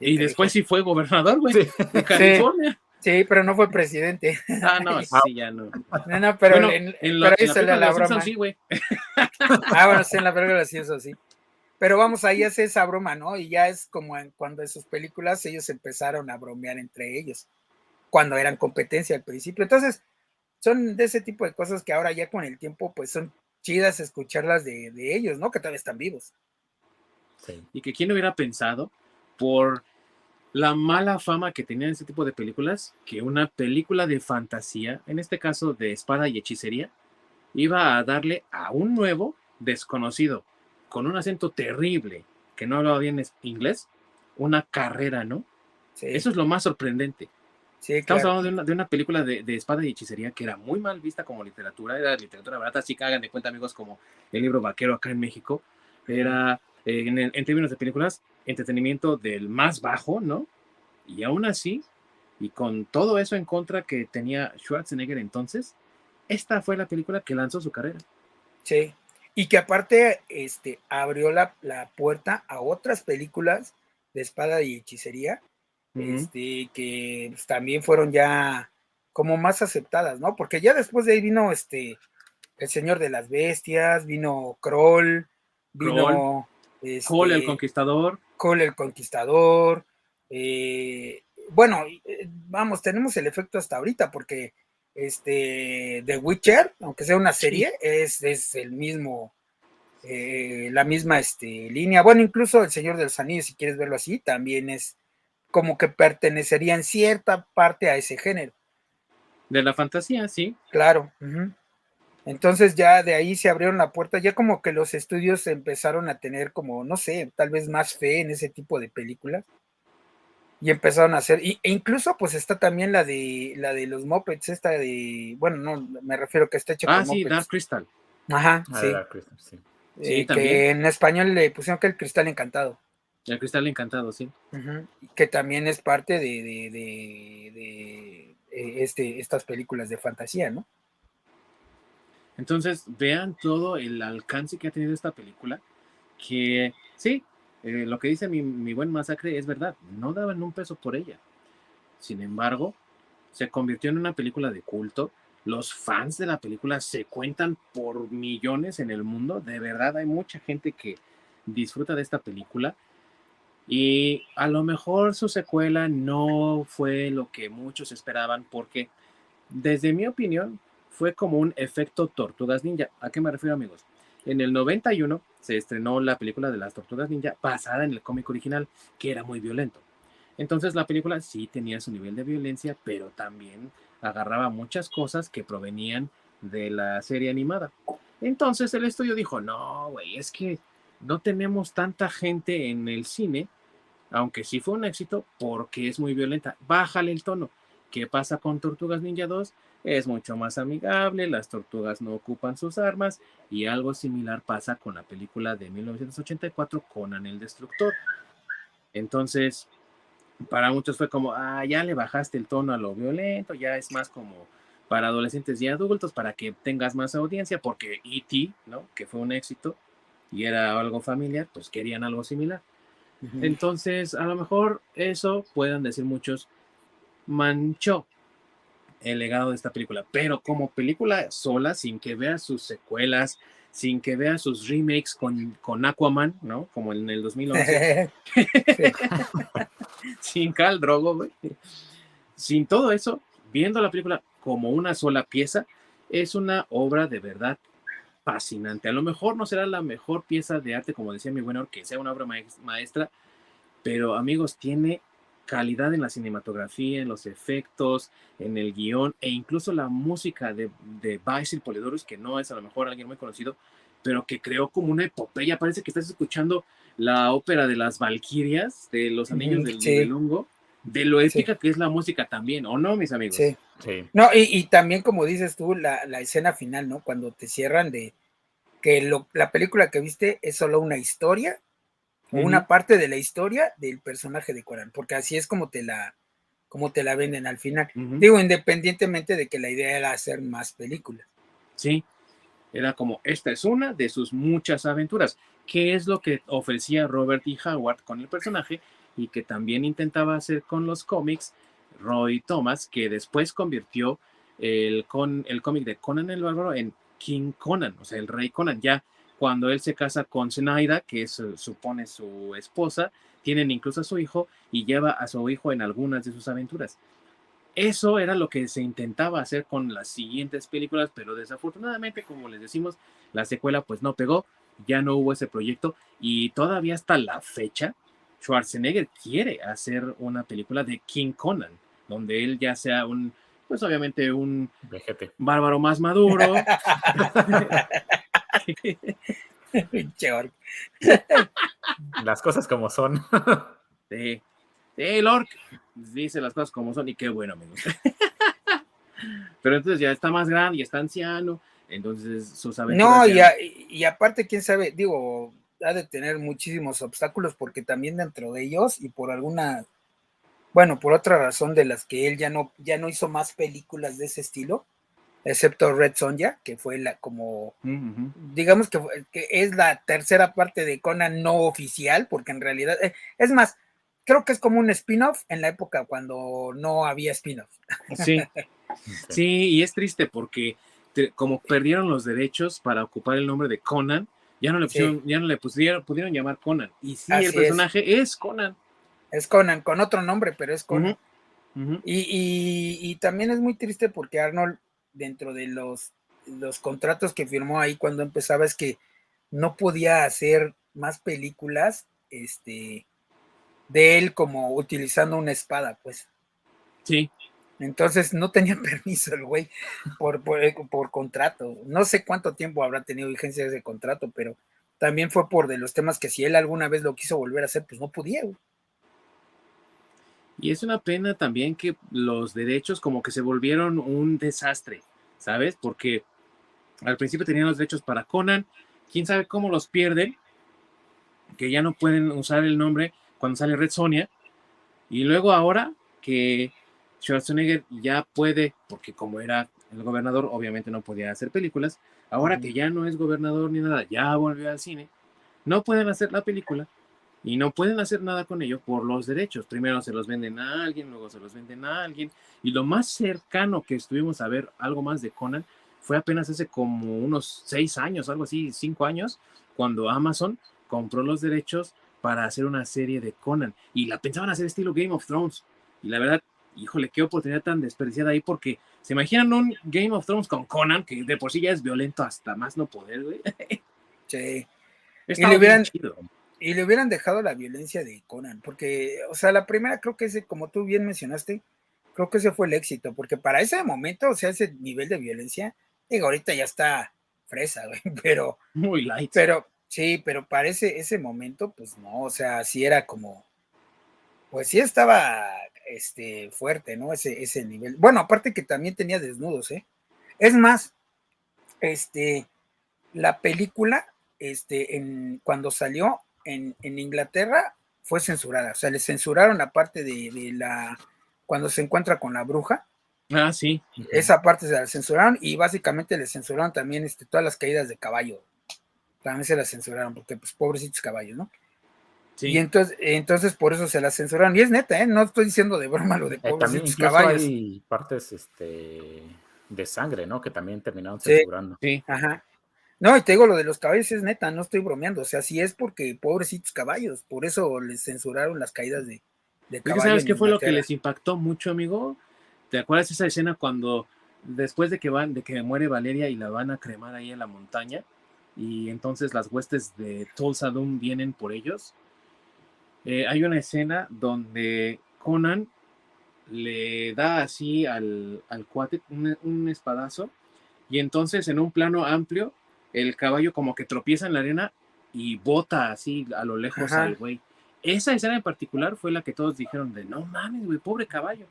Y después dijo, sí fue gobernador, güey, Sí. de California. Sí, pero no fue presidente. Ah, no, sí, ya no. No, no, pero, bueno, en, en la, pero ahí en la de la los broma. Sí, güey. Ah, bueno, sí, en la película sí, eso sí. Pero vamos, ahí hace esa broma, ¿no? Y ya es como en, cuando en sus películas ellos empezaron a bromear entre ellos, cuando eran competencia al principio. Entonces, son de ese tipo de cosas que ahora ya con el tiempo, pues son chidas escucharlas de, de ellos, ¿no? Que todavía están vivos. Sí. Y que quién hubiera pensado por la mala fama que tenían ese tipo de películas, que una película de fantasía, en este caso de espada y hechicería, iba a darle a un nuevo desconocido con un acento terrible que no hablaba bien inglés, una carrera, ¿no? Sí, Eso es lo más sorprendente. Sí, Estamos claro. hablando de una, de una película de, de espada y hechicería que era muy mal vista como literatura, era literatura barata, así que hagan de cuenta amigos como el libro vaquero acá en México, era eh, en, en términos de películas, entretenimiento del más bajo, ¿no? Y aún así, y con todo eso en contra que tenía Schwarzenegger entonces, esta fue la película que lanzó su carrera. Sí. Y que aparte este, abrió la, la puerta a otras películas de espada y hechicería, Este, que pues, también fueron ya como más aceptadas, ¿no? Porque ya después de ahí vino este El Señor de las Bestias, vino Kroll, vino este, Cole el Conquistador, Cole el Conquistador. eh, bueno, eh, vamos, tenemos el efecto hasta ahorita, porque este The Witcher, aunque sea una serie, es, es el mismo, eh, la misma este, línea. Bueno, incluso El Señor de los Anillos, si quieres verlo así, también es como que pertenecería en cierta parte a ese género. de la fantasía, sí. Claro. Entonces ya de ahí se abrieron la puerta, ya como que los estudios empezaron a tener como, no sé, tal vez más fe en ese tipo de películas. Y empezaron a hacer, y, e incluso pues está también la de la de los Muppets, esta de, bueno, no, me refiero que está hecha Ah, con sí, Muppets. Dark Crystal. Ajá, Ah, sí. Dark Crystal, sí. Sí, eh, que en español le pusieron que el cristal encantado. El Cristal Encantado, sí. Que también es parte de, de- de- de, eh, este, estas películas de fantasía, ¿no? Entonces, vean todo el alcance que ha tenido esta película, que sí, eh, lo que dice mi, mi, buen masacre es verdad, no daban un peso por ella. Sin embargo, se convirtió en una película de culto. Los fans de la película se cuentan por millones en el mundo. De verdad, hay mucha gente que disfruta de esta película. Y a lo mejor su secuela no fue lo que muchos esperaban porque, desde mi opinión, fue como un efecto Tortugas Ninja. ¿A qué me refiero, amigos? En el 91 se estrenó la película de las Tortugas Ninja basada en el cómic original, que era muy violento. Entonces la película sí tenía su nivel de violencia, pero también agarraba muchas cosas que provenían de la serie animada. Entonces el estudio dijo, no, güey, es que no tenemos tanta gente en el cine, aunque sí fue un éxito, porque es muy violenta. Bájale el tono. ¿Qué pasa con Tortugas Ninja 2? Es mucho más amigable, las tortugas no ocupan sus armas y algo similar pasa con la película de 1984 Conan el Destructor. Entonces, para muchos fue como, ah, ya le bajaste el tono a lo violento, ya es más como para adolescentes y adultos, para que tengas más audiencia, porque E.T., ¿no? Que fue un éxito y era algo familiar, pues querían algo similar. Entonces, a lo mejor eso puedan decir muchos, manchó el legado de esta película, pero como película sola, sin que vea sus secuelas, sin que vea sus remakes con, con Aquaman, ¿no? Como en el 2011. sin Cal Drogo, güey. Sin todo eso, viendo la película como una sola pieza, es una obra de verdad fascinante. A lo mejor no será la mejor pieza de arte, como decía mi buen que sea una obra maestra, pero amigos, tiene calidad en la cinematografía, en los efectos, en el guion e incluso la música de, de Basil Polidorus, que no es a lo mejor alguien muy conocido, pero que creó como una epopeya. Parece que estás escuchando la ópera de las Valquirias, de los Anillos del, sí. De lo épica que es la música también, ¿o no, mis amigos? Sí. sí. No, y, y, también, como dices tú, la, la, escena final, ¿no? Cuando te cierran de que lo, la película que viste es solo una historia o una parte de la historia del personaje de Coran, porque así es como te la, como te la venden al final. Uh -huh. Digo, independientemente de que la idea era hacer más películas. Sí, era como, esta es una de sus muchas aventuras, que es lo que ofrecía Robert E. Howard con el personaje y que también intentaba hacer con los cómics Roy Thomas, que después convirtió el, con, el cómic de Conan el Bárbaro en King Conan, o sea, el rey Conan, ya cuando él se casa con Zenaida, que es, supone su esposa, tienen incluso a su hijo y lleva a su hijo en algunas de sus aventuras. Eso era lo que se intentaba hacer con las siguientes películas, pero desafortunadamente, como les decimos, la secuela pues no pegó, ya no hubo ese proyecto y todavía hasta la fecha, Schwarzenegger quiere hacer una película de King Conan, donde él ya sea un, pues obviamente un Vejete. bárbaro más maduro. las cosas como son. Sí. Sí, Lork dice las cosas como son y qué bueno, amigos. Pero entonces ya está más grande, y está anciano, entonces sus aventuras. No, y, a, y, aparte, quién sabe, digo, ha de tener muchísimos obstáculos porque también dentro de ellos y por alguna, bueno, por otra razón de las que él ya no, ya no hizo más películas de ese estilo, excepto Red Sonja, que fue la como, uh -huh. digamos que, que, es la tercera parte de Conan no oficial, porque en realidad, eh, es más, creo que es como un spin-off en la época cuando no había spin-off. Sí, sí, y es triste porque te, como perdieron los derechos para ocupar el nombre de Conan, ya no le pusieron, sí. ya no le pusieron, pudieron llamar Conan. Y sí, Así el personaje es. es. Conan. Es Conan, con otro nombre, pero es Conan. Uh -huh. Uh -huh. Y, y, y, también es muy triste porque Arnold, dentro de los, los contratos que firmó ahí cuando empezaba, es que no podía hacer más películas, este, de él como utilizando una espada, pues. Sí. Entonces no tenía permiso el güey por, por, por, contrato. No sé cuánto tiempo habrá tenido vigencia ese contrato, pero también fue por de los temas que si él alguna vez lo quiso volver a hacer, pues no podía. Y es una pena también que los derechos como que se volvieron un desastre, ¿sabes? Porque al principio tenían los derechos para Conan, quién sabe cómo los pierden, que ya no pueden usar el nombre cuando sale Red Sonia, y luego ahora que Schwarzenegger ya puede, porque como era el gobernador obviamente no podía hacer películas. Ahora que ya no es gobernador ni nada, ya volvió al cine, no pueden hacer la película y no pueden hacer nada con ello por los derechos. Primero se los venden a alguien, luego se los venden a alguien. Y lo más cercano que estuvimos a ver algo más de Conan fue apenas hace como unos seis años, algo así, cinco años, cuando Amazon compró los derechos para hacer una serie de Conan. Y la pensaban hacer estilo Game of Thrones. Y la verdad, híjole, qué oportunidad tan desperdiciada ahí, porque se imaginan un Game of Thrones con Conan, que de por sí ya es violento hasta más no poder, güey. Sí. Y le, hubieran, y le hubieran dejado la violencia de Conan, porque, o sea, la primera creo que ese, como tú bien mencionaste, creo que ese fue el éxito, porque para ese momento, o sea, ese nivel de violencia, digo, ahorita ya está fresa, güey, pero... Muy light. Pero, sí, pero para ese, ese momento, pues no, o sea, sí era como, pues sí estaba este, fuerte, ¿no? Ese, ese nivel. Bueno, aparte que también tenía desnudos, ¿eh? Es más, este, la película, este, en, cuando salió en, en Inglaterra, fue censurada. O sea, le censuraron la parte de, de, la, cuando se encuentra con la bruja. Ah, sí. Esa parte se la censuraron y básicamente le censuraron también este, todas las caídas de caballo. También se las censuraron porque, pues, pobrecitos caballos, ¿no? Y entonces, entonces por eso se la censuraron. Y es neta, ¿eh? no estoy diciendo de broma lo de eh, también caballos. Hay partes este, de sangre, ¿no? Que también terminaron censurando. Sí, ajá. No, y te digo, lo de los caballos es neta, no estoy bromeando. O sea, sí es porque pobrecitos caballos, por eso les censuraron las caídas de, de caballos. ¿Sabes qué fue lo que les impactó mucho, amigo? ¿Te acuerdas esa escena cuando después de que van, de que muere Valeria y la van a cremar ahí en la montaña? Y entonces las huestes de Tulsa Doom vienen por ellos eh, hay una escena donde Conan le da así al, al cuate un, espadazo y entonces en un plano amplio el caballo como que tropieza en la arena y bota así a lo lejos al güey. Esa escena en particular fue la que todos dijeron de no mames, güey, pobre caballo.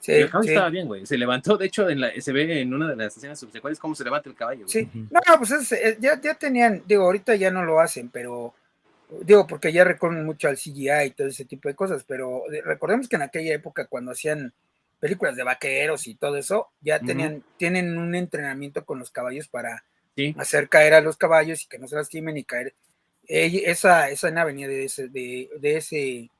Sí, el caballo estaba bien, güey. Se levantó, de hecho, en la, se ve en una de las escenas subsecuentes cómo se levanta el caballo. Sí, no, pues eh, ya, ya tenían, digo, ahorita ya no lo hacen, pero digo, porque ya recorren mucho al CGI y todo ese tipo de cosas, pero recordemos que en aquella época cuando hacían películas de vaqueros y todo eso, ya tenían, tienen un entrenamiento con los caballos para hacer caer a los caballos y que no se lastimen y caer. esa, esa escena venía de ese, de, ese,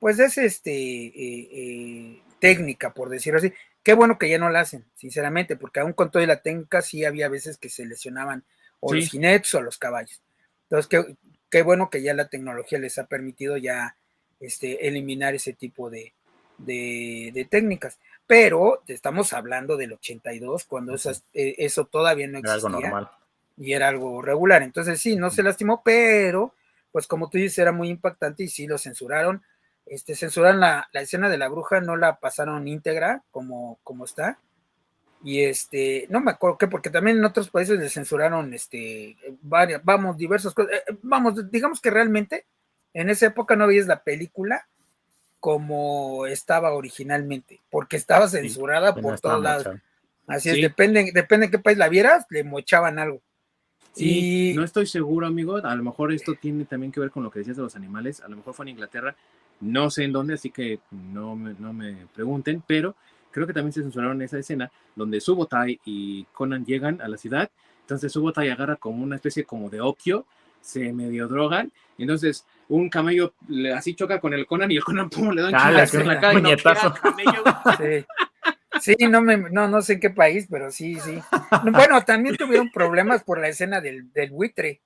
pues de ese, este, eh, eh, técnica, por decirlo así. Qué bueno que ya no la hacen, sinceramente, porque aún con toda la técnica sí había veces que se lesionaban o los jinetes o los caballos. Entonces, qué, qué bueno que ya la tecnología les ha permitido ya este, eliminar ese tipo de, de, técnicas. Pero estamos hablando del 82, cuando esas, eh, eso todavía no existía. Era algo normal. Y era algo regular. Entonces sí, no se lastimó, pero pues como tú dices, era muy impactante y sí lo censuraron. Este, censuraron la, la escena de la bruja, no la pasaron íntegra como, como está y este, no me acuerdo qué, porque también en otros países le censuraron, este, varias, vamos, diversas cosas, eh, vamos, digamos que realmente en esa época no veías la película como estaba originalmente, porque estaba censurada por todos lados. Así es, depende, depende de qué país la vieras, le mochaban algo. Sí, y... no estoy seguro, amigo. A lo mejor esto tiene también que ver con lo que decías de los animales. A lo mejor fue en Inglaterra, no sé en dónde, así que no me, no me pregunten, pero creo que también se censuraron esa escena donde Subotai y Conan llegan a la ciudad, entonces Subotai agarra como una especie como de opio, se medio drogan, y entonces un camello así choca con el Conan y el Conan pum, le da un en la cara no sí. Sí, no, me, no, no sé en qué país, pero sí, sí. Bueno, también tuvieron problemas por la escena del, del buitre.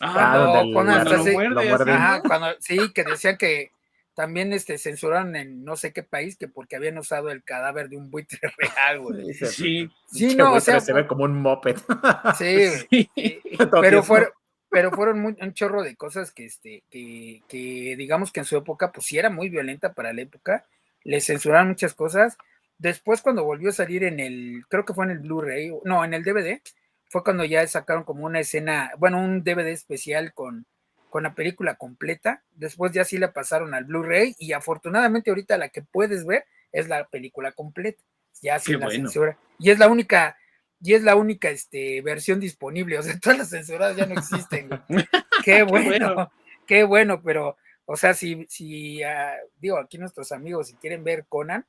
Ah, cuando, Conan, cuando, sí, que decían que también este, censuraron en no sé qué país que porque habían usado el cadáver de un buitre real, güey. Sí, sí, no, o sea. Se ve como un moped. Sí, pero fueron, pero fueron un chorro de cosas que, este, que, que, digamos que en su época, pues sí era muy violenta para la época, le censuraron muchas cosas. Después, cuando volvió a salir en el, creo que fue en el Blu-ray, no, en el DVD, fue cuando ya sacaron como una escena, bueno, un DVD especial con con la película completa. Después ya sí la pasaron al Blu-ray y afortunadamente ahorita la que puedes ver es la película completa, ya sin la censura. Y es la única, y es la única este, versión disponible, o sea, todas las censuradas ya no existen. qué bueno, qué bueno, pero, o sea, si, si uh, digo, aquí nuestros amigos, si quieren ver Conan,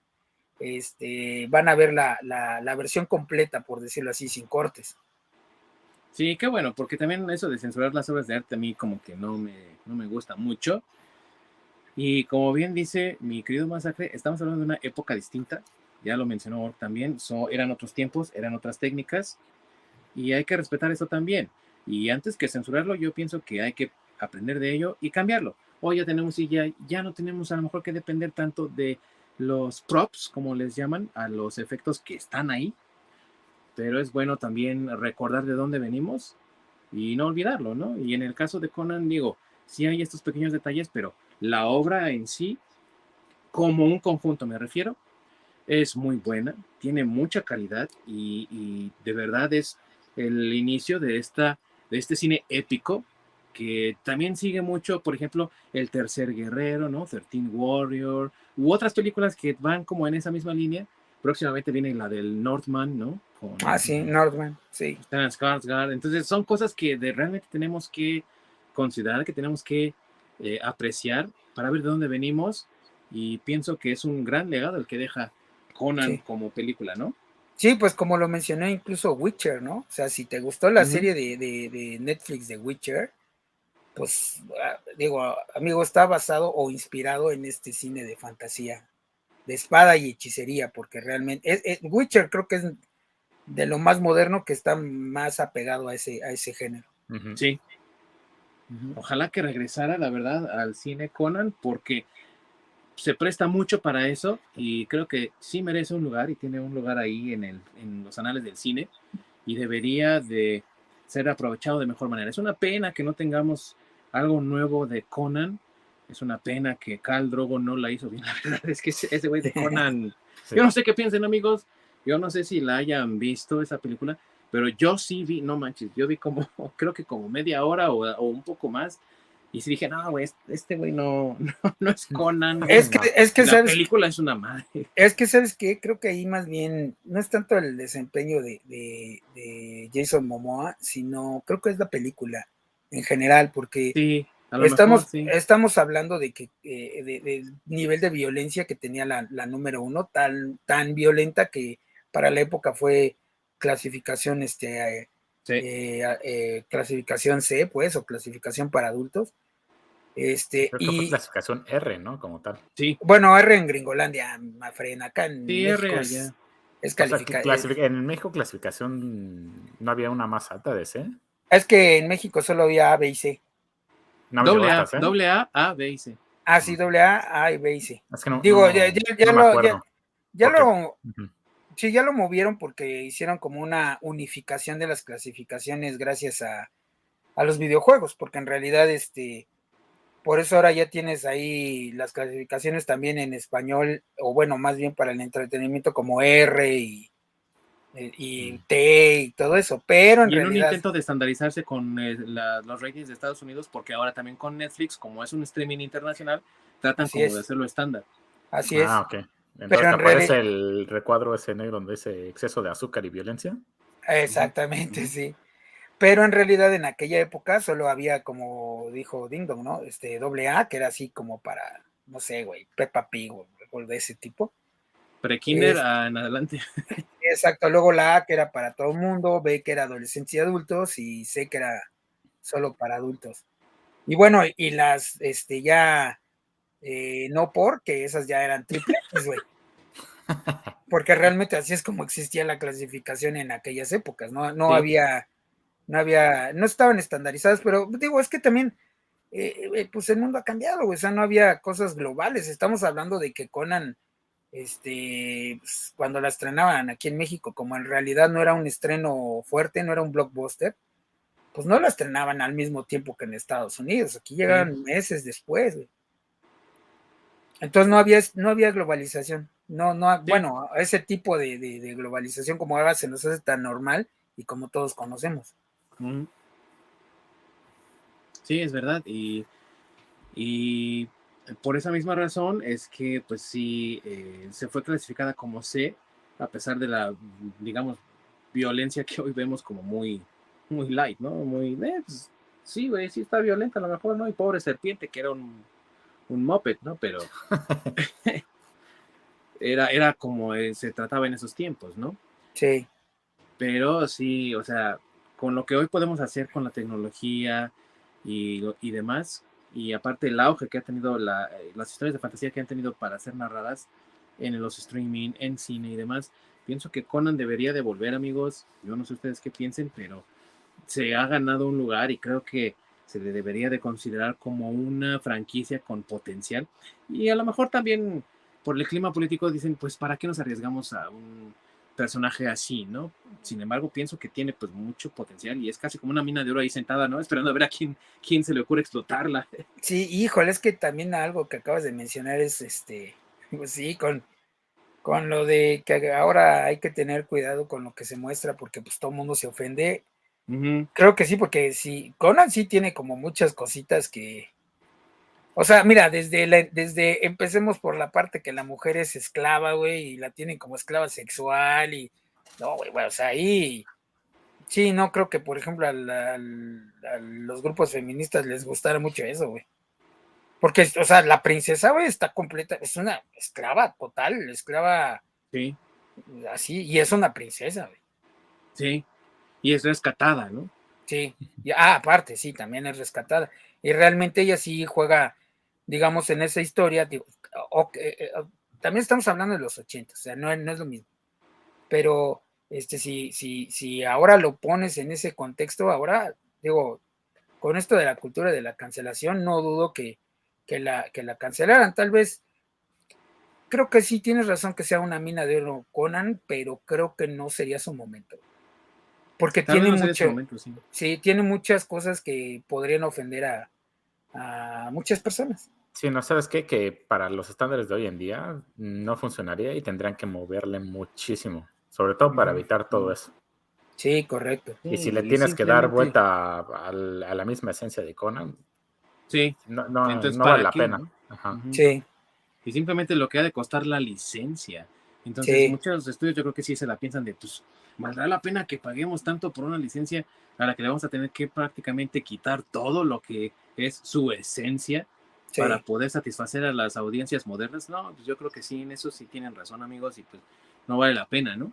este, van a ver la, la, la versión completa, por decirlo así, sin cortes. Sí, qué bueno, porque también eso de censurar las obras de arte a mí como que no me, no me gusta mucho. Y como bien dice mi querido Masacre, estamos hablando de una época distinta, ya lo mencionó también, so, eran otros tiempos, eran otras técnicas, y hay que respetar eso también. Y antes que censurarlo, yo pienso que hay que aprender de ello y cambiarlo. Hoy ya tenemos y ya, ya no tenemos a lo mejor que depender tanto de los props, como les llaman, a los efectos que están ahí, pero es bueno también recordar de dónde venimos y no olvidarlo, ¿no? Y en el caso de Conan, digo, sí hay estos pequeños detalles, pero la obra en sí, como un conjunto me refiero, es muy buena, tiene mucha calidad y, de verdad es el inicio de, esta, de este cine épico que también sigue mucho, por ejemplo, El Tercer Guerrero, ¿no? 13 Warrior, u otras películas que van como en esa misma línea. Próximamente viene la del Northman, ¿no? Con, ah, sí, Northman, sí. Skarsgård. Entonces son cosas que de, realmente tenemos que considerar, que tenemos que eh, apreciar para ver de dónde venimos y pienso que es un gran legado el que deja Conan sí. como película, ¿no? Sí, pues como lo mencioné incluso Witcher, ¿no? O sea, si te gustó la uh -huh. serie de, de, de, Netflix de Witcher, pues ah, digo, amigo, está basado o inspirado en este cine de fantasía, de espada y hechicería, porque realmente es, es, Witcher creo que es de lo más moderno que está más apegado a ese, a ese género. Uh -huh. Sí. Uh -huh. Ojalá que regresara, la verdad, al cine Conan, porque se presta mucho para eso y creo que sí merece un lugar y tiene un lugar ahí en, el, en los anales del cine y debería de ser aprovechado de mejor manera. Es una pena que no tengamos algo nuevo de Conan. Es una pena que Cal Drogo no la hizo bien. La verdad es que ese güey de Conan. sí. Yo no sé qué piensen, amigos. Yo no sé si la hayan visto esa película, pero yo sí vi, no manches, yo vi como, creo que como media hora o, o un poco más y sí dije, no, güey, este güey no, no, no, es Conan. Es que, no. es que la sabes, película es una madre. Es que, ¿sabes qué? Creo que ahí más bien no es tanto el desempeño de, de, de Jason Momoa, sino creo que es la película en general, porque sí, estamos, mejor, sí. estamos hablando de que eh, del de nivel de violencia que tenía la, la número uno, tan, tan violenta que para la época fue clasificación este, Sí. Eh, eh, clasificación C, pues, o clasificación para adultos. Este, Creo que y, fue clasificación R, ¿no? Como tal. Sí. Bueno, R en Gringolandia, Mafren, acá en sí, México R es, es calificación. O sea, en México clasificación no había una más alta de C. Es que en México solo había A, B y C. No doble, a, ¿eh? doble A, A, B y C. Ah, sí, doble A, A y B y C. Es que no, Digo, no, ya, ya, ya lo, ya, lo, uh -huh. Sí, ya lo movieron porque hicieron como una unificación de las clasificaciones gracias a, a, los videojuegos, porque en realidad, este, por eso ahora ya tienes ahí las clasificaciones también en español, o bueno, más bien para el entretenimiento como R y, y T y todo eso, pero en y realidad... en un intento de estandarizarse con eh, la, los ratings de Estados Unidos, porque ahora también con Netflix, como es un streaming internacional, tratan Así como es. de hacerlo estándar. Así es. Ah, ok. Entonces, Pero ¿te aparece el recuadro ese negro donde dice exceso de azúcar y violencia? Exactamente, sí. Pero en realidad en aquella época solo había, como dijo Ding Dong, ¿no? Este doble A, que era así como para, no sé, güey, Peppa Pig o, o de ese tipo. Pre-kinder en adelante. Exacto, luego la A que era para todo el mundo, B que era adolescentes y adultos y C que era solo para adultos. Y bueno, y las, este, ya eh, no porque esas ya eran triples, güey. Porque realmente así es como existía la clasificación en aquellas épocas, no, no sí. había, no había, no estaban estandarizadas, pero digo, es que también, eh, eh, pues el mundo ha cambiado, güey. o sea, no había cosas globales, estamos hablando de que Conan, este, pues, cuando la estrenaban aquí en México, como en realidad no era un estreno fuerte, no era un blockbuster, pues no la estrenaban al mismo tiempo que en Estados Unidos, aquí llegaban sí. meses después, güey. Entonces no había, no había globalización. No, no, sí. bueno, ese tipo de, de, de, globalización como ahora se nos hace tan normal y como todos conocemos. Sí, es verdad. Y, y por esa misma razón es que, pues sí, eh, se fue clasificada como C, a pesar de la, digamos, violencia que hoy vemos como muy, muy light, ¿no? Muy, eh, pues, sí, güey, sí está violenta a lo mejor, ¿no? Y pobre serpiente, que era un un moped, ¿no? Pero. era, era como eh, se trataba en esos tiempos, ¿no? Sí. Pero sí, o sea, con lo que hoy podemos hacer con la tecnología y, y demás, y aparte el auge que ha tenido la, eh, las historias de fantasía que han tenido para ser narradas en los streaming, en cine y demás, pienso que Conan debería de volver, amigos. Yo no sé ustedes qué piensen, pero se ha ganado un lugar y creo que se le debería de considerar como una franquicia con potencial. Y a lo mejor también por el clima político dicen, pues, ¿para qué nos arriesgamos a un personaje así, no? Sin embargo, pienso que tiene pues mucho potencial y es casi como una mina de oro ahí sentada, ¿no? Esperando a ver a quién, quién se le ocurre explotarla. Sí, híjole, es que también algo que acabas de mencionar es este, pues sí, con, con lo de que ahora hay que tener cuidado con lo que se muestra porque pues todo el mundo se ofende. Creo que sí, porque sí, Conan sí tiene como muchas cositas que, o sea, mira, desde, la, desde, empecemos por la parte que la mujer es esclava, güey, y la tienen como esclava sexual y, no, güey, o sea, ahí, sí, no creo que, por ejemplo, a, los grupos feministas les gustara mucho eso, güey. Porque, o sea, la princesa, güey, está completa, es una esclava total, esclava. Sí. Así, y es una princesa, güey. Sí, y es rescatada, ¿no? Sí, y, ah, aparte, sí, también es rescatada. Y realmente ella sí juega digamos, en esa historia, digo, eh, eh, también estamos hablando de los 80, o sea, no, no es lo mismo. Pero este, si, si, si ahora lo pones en ese contexto, ahora, digo, con esto de la cultura de la cancelación, no dudo que, que, la, que la cancelaran. Tal vez, creo que sí tienes razón que sea una mina de oro Conan, pero creo que no sería su momento. Porque tiene mucho, sí. tiene muchas cosas que podrían ofender a, a muchas personas. Sí, no sabes qué, que para los estándares de hoy en día no funcionaría y tendrían que moverle muchísimo, sobre todo para evitar todo eso. Sí, correcto. Y si le tienes que dar vuelta a, la misma esencia de Conan, sí, no, no, vale la pena. Sí. Y simplemente lo que ha de costar la licencia. Entonces, muchos estudios yo creo que sí se la piensan de, pues, ¿valdrá la pena que paguemos tanto por una licencia a la que le vamos a tener que prácticamente quitar todo lo que es su esencia? para poder satisfacer a las audiencias modernas. No, pues yo creo que sí, en eso sí tienen razón, amigos, y pues no vale la pena, ¿no?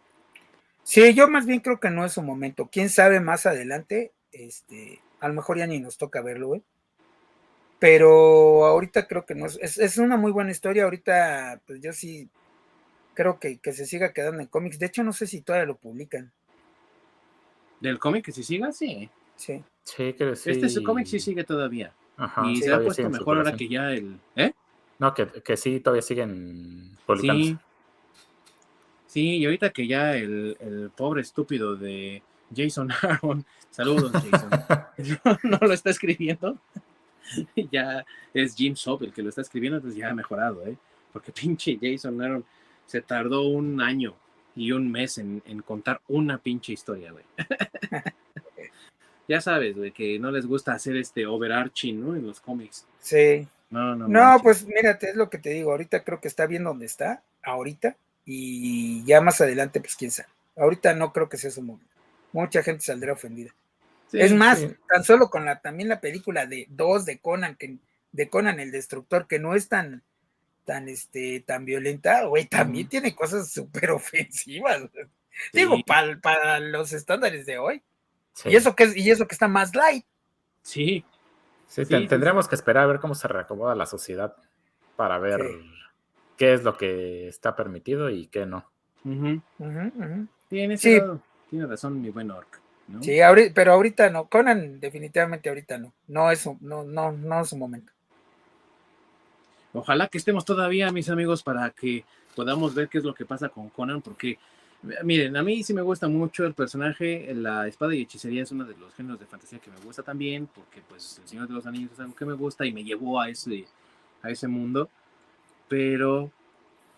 Sí, yo más bien creo que no es su momento. Quién sabe más adelante, este, a lo mejor ya ni nos toca verlo, güey. Pero ahorita creo que no es, es, una muy buena historia. Ahorita, pues yo sí creo que, que se siga quedando en cómics. De hecho, no sé si todavía lo publican. ¿Del cómic que se siga? Sí. Sí. Sí, creo que sí. Este cómic sí sigue todavía y se ha puesto mejor ahora que ya el. ¿Eh? No, que, que sí, todavía siguen publicando. Sí. sí, y ahorita que ya el, el pobre estúpido de Jason Aaron, saludos Jason, no, lo está escribiendo, ya es Jim Soap el que lo está escribiendo, entonces ya ha mejorado, ¿eh? Porque pinche Jason Aaron se tardó un año y un mes en, en contar una pinche historia, güey. ya sabes, güey, que no les gusta hacer este overarching, ¿no? En los cómics. Sí. No, no. No, pues mírate, es lo que te digo. Ahorita creo que está bien donde está, ahorita, y ya más adelante, pues quién sabe. Ahorita no creo que sea su momento. Mucha gente saldrá ofendida. es más, tan solo con la también la película de dos de Conan, que, de Conan el Destructor, que no es tan, tan, este, tan violenta, güey, también tiene cosas súper ofensivas. Digo, para los estándares de hoy. Y eso que y eso que está más light. Sí. Sí, tendremos que esperar a ver cómo se reacomoda la sociedad para ver qué es lo que está permitido y qué no. Tiene, razón mi buen Orc. Sí, pero ahorita no. Conan definitivamente ahorita no. No es, no, no, no es su momento. Ojalá que estemos todavía, mis amigos, para que podamos ver qué es lo que pasa con Conan, porque Miren, a mí sí me gusta mucho el personaje. La espada y hechicería es uno de los géneros de fantasía que me gusta también, porque pues el Señor de los Anillos es algo que me gusta y me llevó a ese, a ese mundo. Pero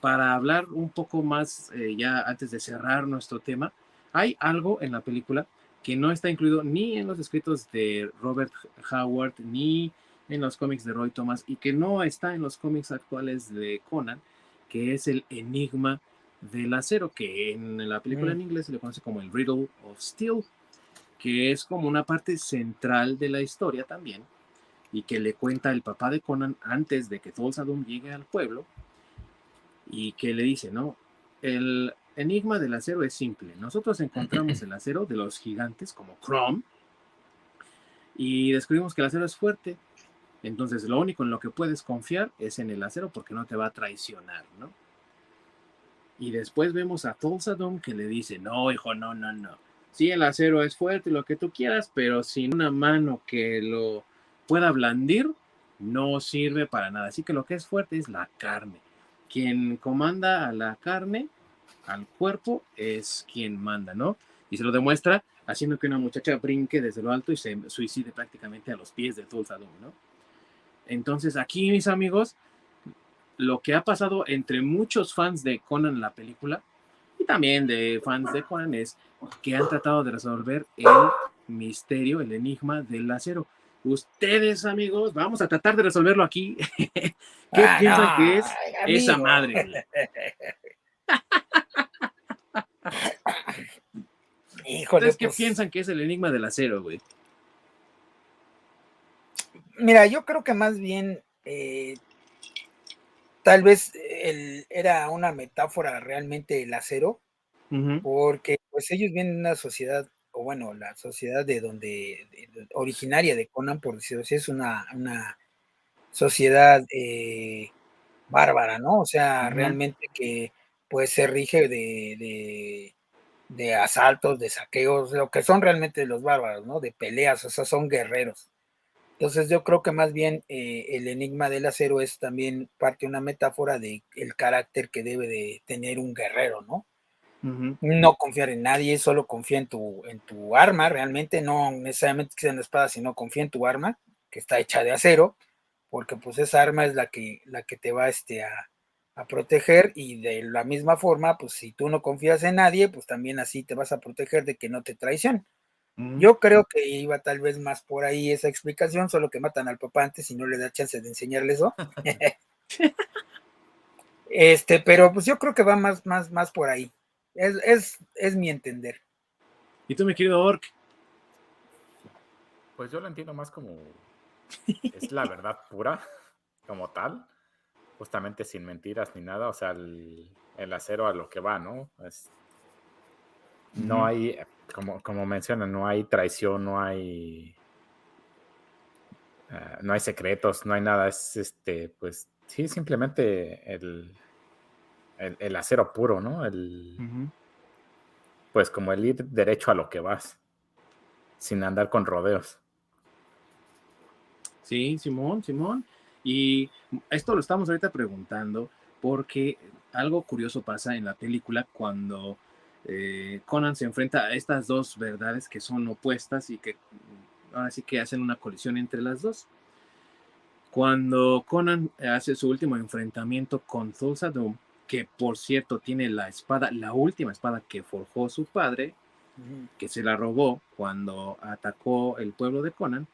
para hablar un poco más, eh, ya antes de cerrar nuestro tema, hay algo en la película que no está incluido ni en los escritos de Robert Howard, ni en los cómics de Roy Thomas, y que no está en los cómics actuales de Conan, que es el enigma del acero, que en la película en inglés se le conoce como el Riddle of Steel, que es como una parte central de la historia también, y que le cuenta el papá de Conan antes de que Thulsa llegue al pueblo, y que le dice, ¿no? El enigma del acero es simple. Nosotros encontramos el acero de los gigantes como Chrome y descubrimos que el acero es fuerte. Entonces, lo único en lo que puedes confiar es en el acero porque no te va a traicionar, ¿no? Y después vemos a Tulsa que le dice, no, hijo, no, no, no. Sí, el acero es fuerte, lo que tú quieras, pero sin una mano que lo pueda blandir, no sirve para nada. Así que lo que es fuerte es la carne. Quien comanda a la carne, al cuerpo, es quien manda, ¿no? Y se lo demuestra haciendo que una muchacha brinque desde lo alto y se suicide prácticamente a los pies de Tulsa ¿no? Entonces aquí, mis amigos, lo que ha pasado entre muchos fans de Conan la película y también de fans de Conan es que han tratado de resolver el misterio, el enigma del acero. Ustedes, amigos, vamos a tratar de resolverlo aquí. ¿Qué Ah, piensan no, que es amigo. esa madre? Híjole, ¿Ustedes qué pues, piensan que es el enigma del acero, güey? Mira, yo creo que más bien eh, tal vez el- era una metáfora realmente el acero, porque pues ellos vienen de una sociedad, o bueno, la sociedad de donde, de- de- originaria de Conan, por decirlo así, es una, una sociedad eh, bárbara, ¿no? O sea, realmente que pues se rige de, de, de asaltos, de saqueos, lo que son realmente los bárbaros, ¿no? De peleas, o sea, son guerreros. Entonces yo creo que más bien eh, el enigma del acero es también parte de una metáfora de el carácter que debe de tener un guerrero, ¿no? No confiar en nadie, solo confía en tu, en tu arma, realmente, no necesariamente que sea una espada, sino confía en tu arma, que está hecha de acero, porque pues esa arma es la que, la que te va este, a, a proteger y de la misma forma, pues si tú no confías en nadie, pues también así te vas a proteger de que no te traicionen. Yo creo que iba tal vez más por ahí esa explicación, solo que matan al papá antes y no le da chance de enseñarle eso. este, pero pues yo creo que va más, más, más por ahí. Es, es, es mi entender. ¿Y tú, mi querido Orc? Pues yo lo entiendo más como es la verdad pura, como tal, justamente sin mentiras ni nada, o sea, el, el acero a lo que va, ¿no? Es- no hay, como, como mencionan, no hay traición, no hay, ah, no hay secretos, no hay nada, es este, pues sí, simplemente el, el, el acero puro, ¿no? El, pues como el ir derecho a lo que vas, sin andar con rodeos. Sí, Simón, Simón. Y esto lo estamos ahorita preguntando porque algo curioso pasa en la película cuando eh, Conan se enfrenta a estas dos verdades que son opuestas y que mm, ahora sí que hacen una colisión entre las dos. Cuando Conan hace su último enfrentamiento con Thulsa Doom, que por cierto tiene la espada, la última espada que forjó su padre, que se la robó cuando atacó el pueblo de Conan,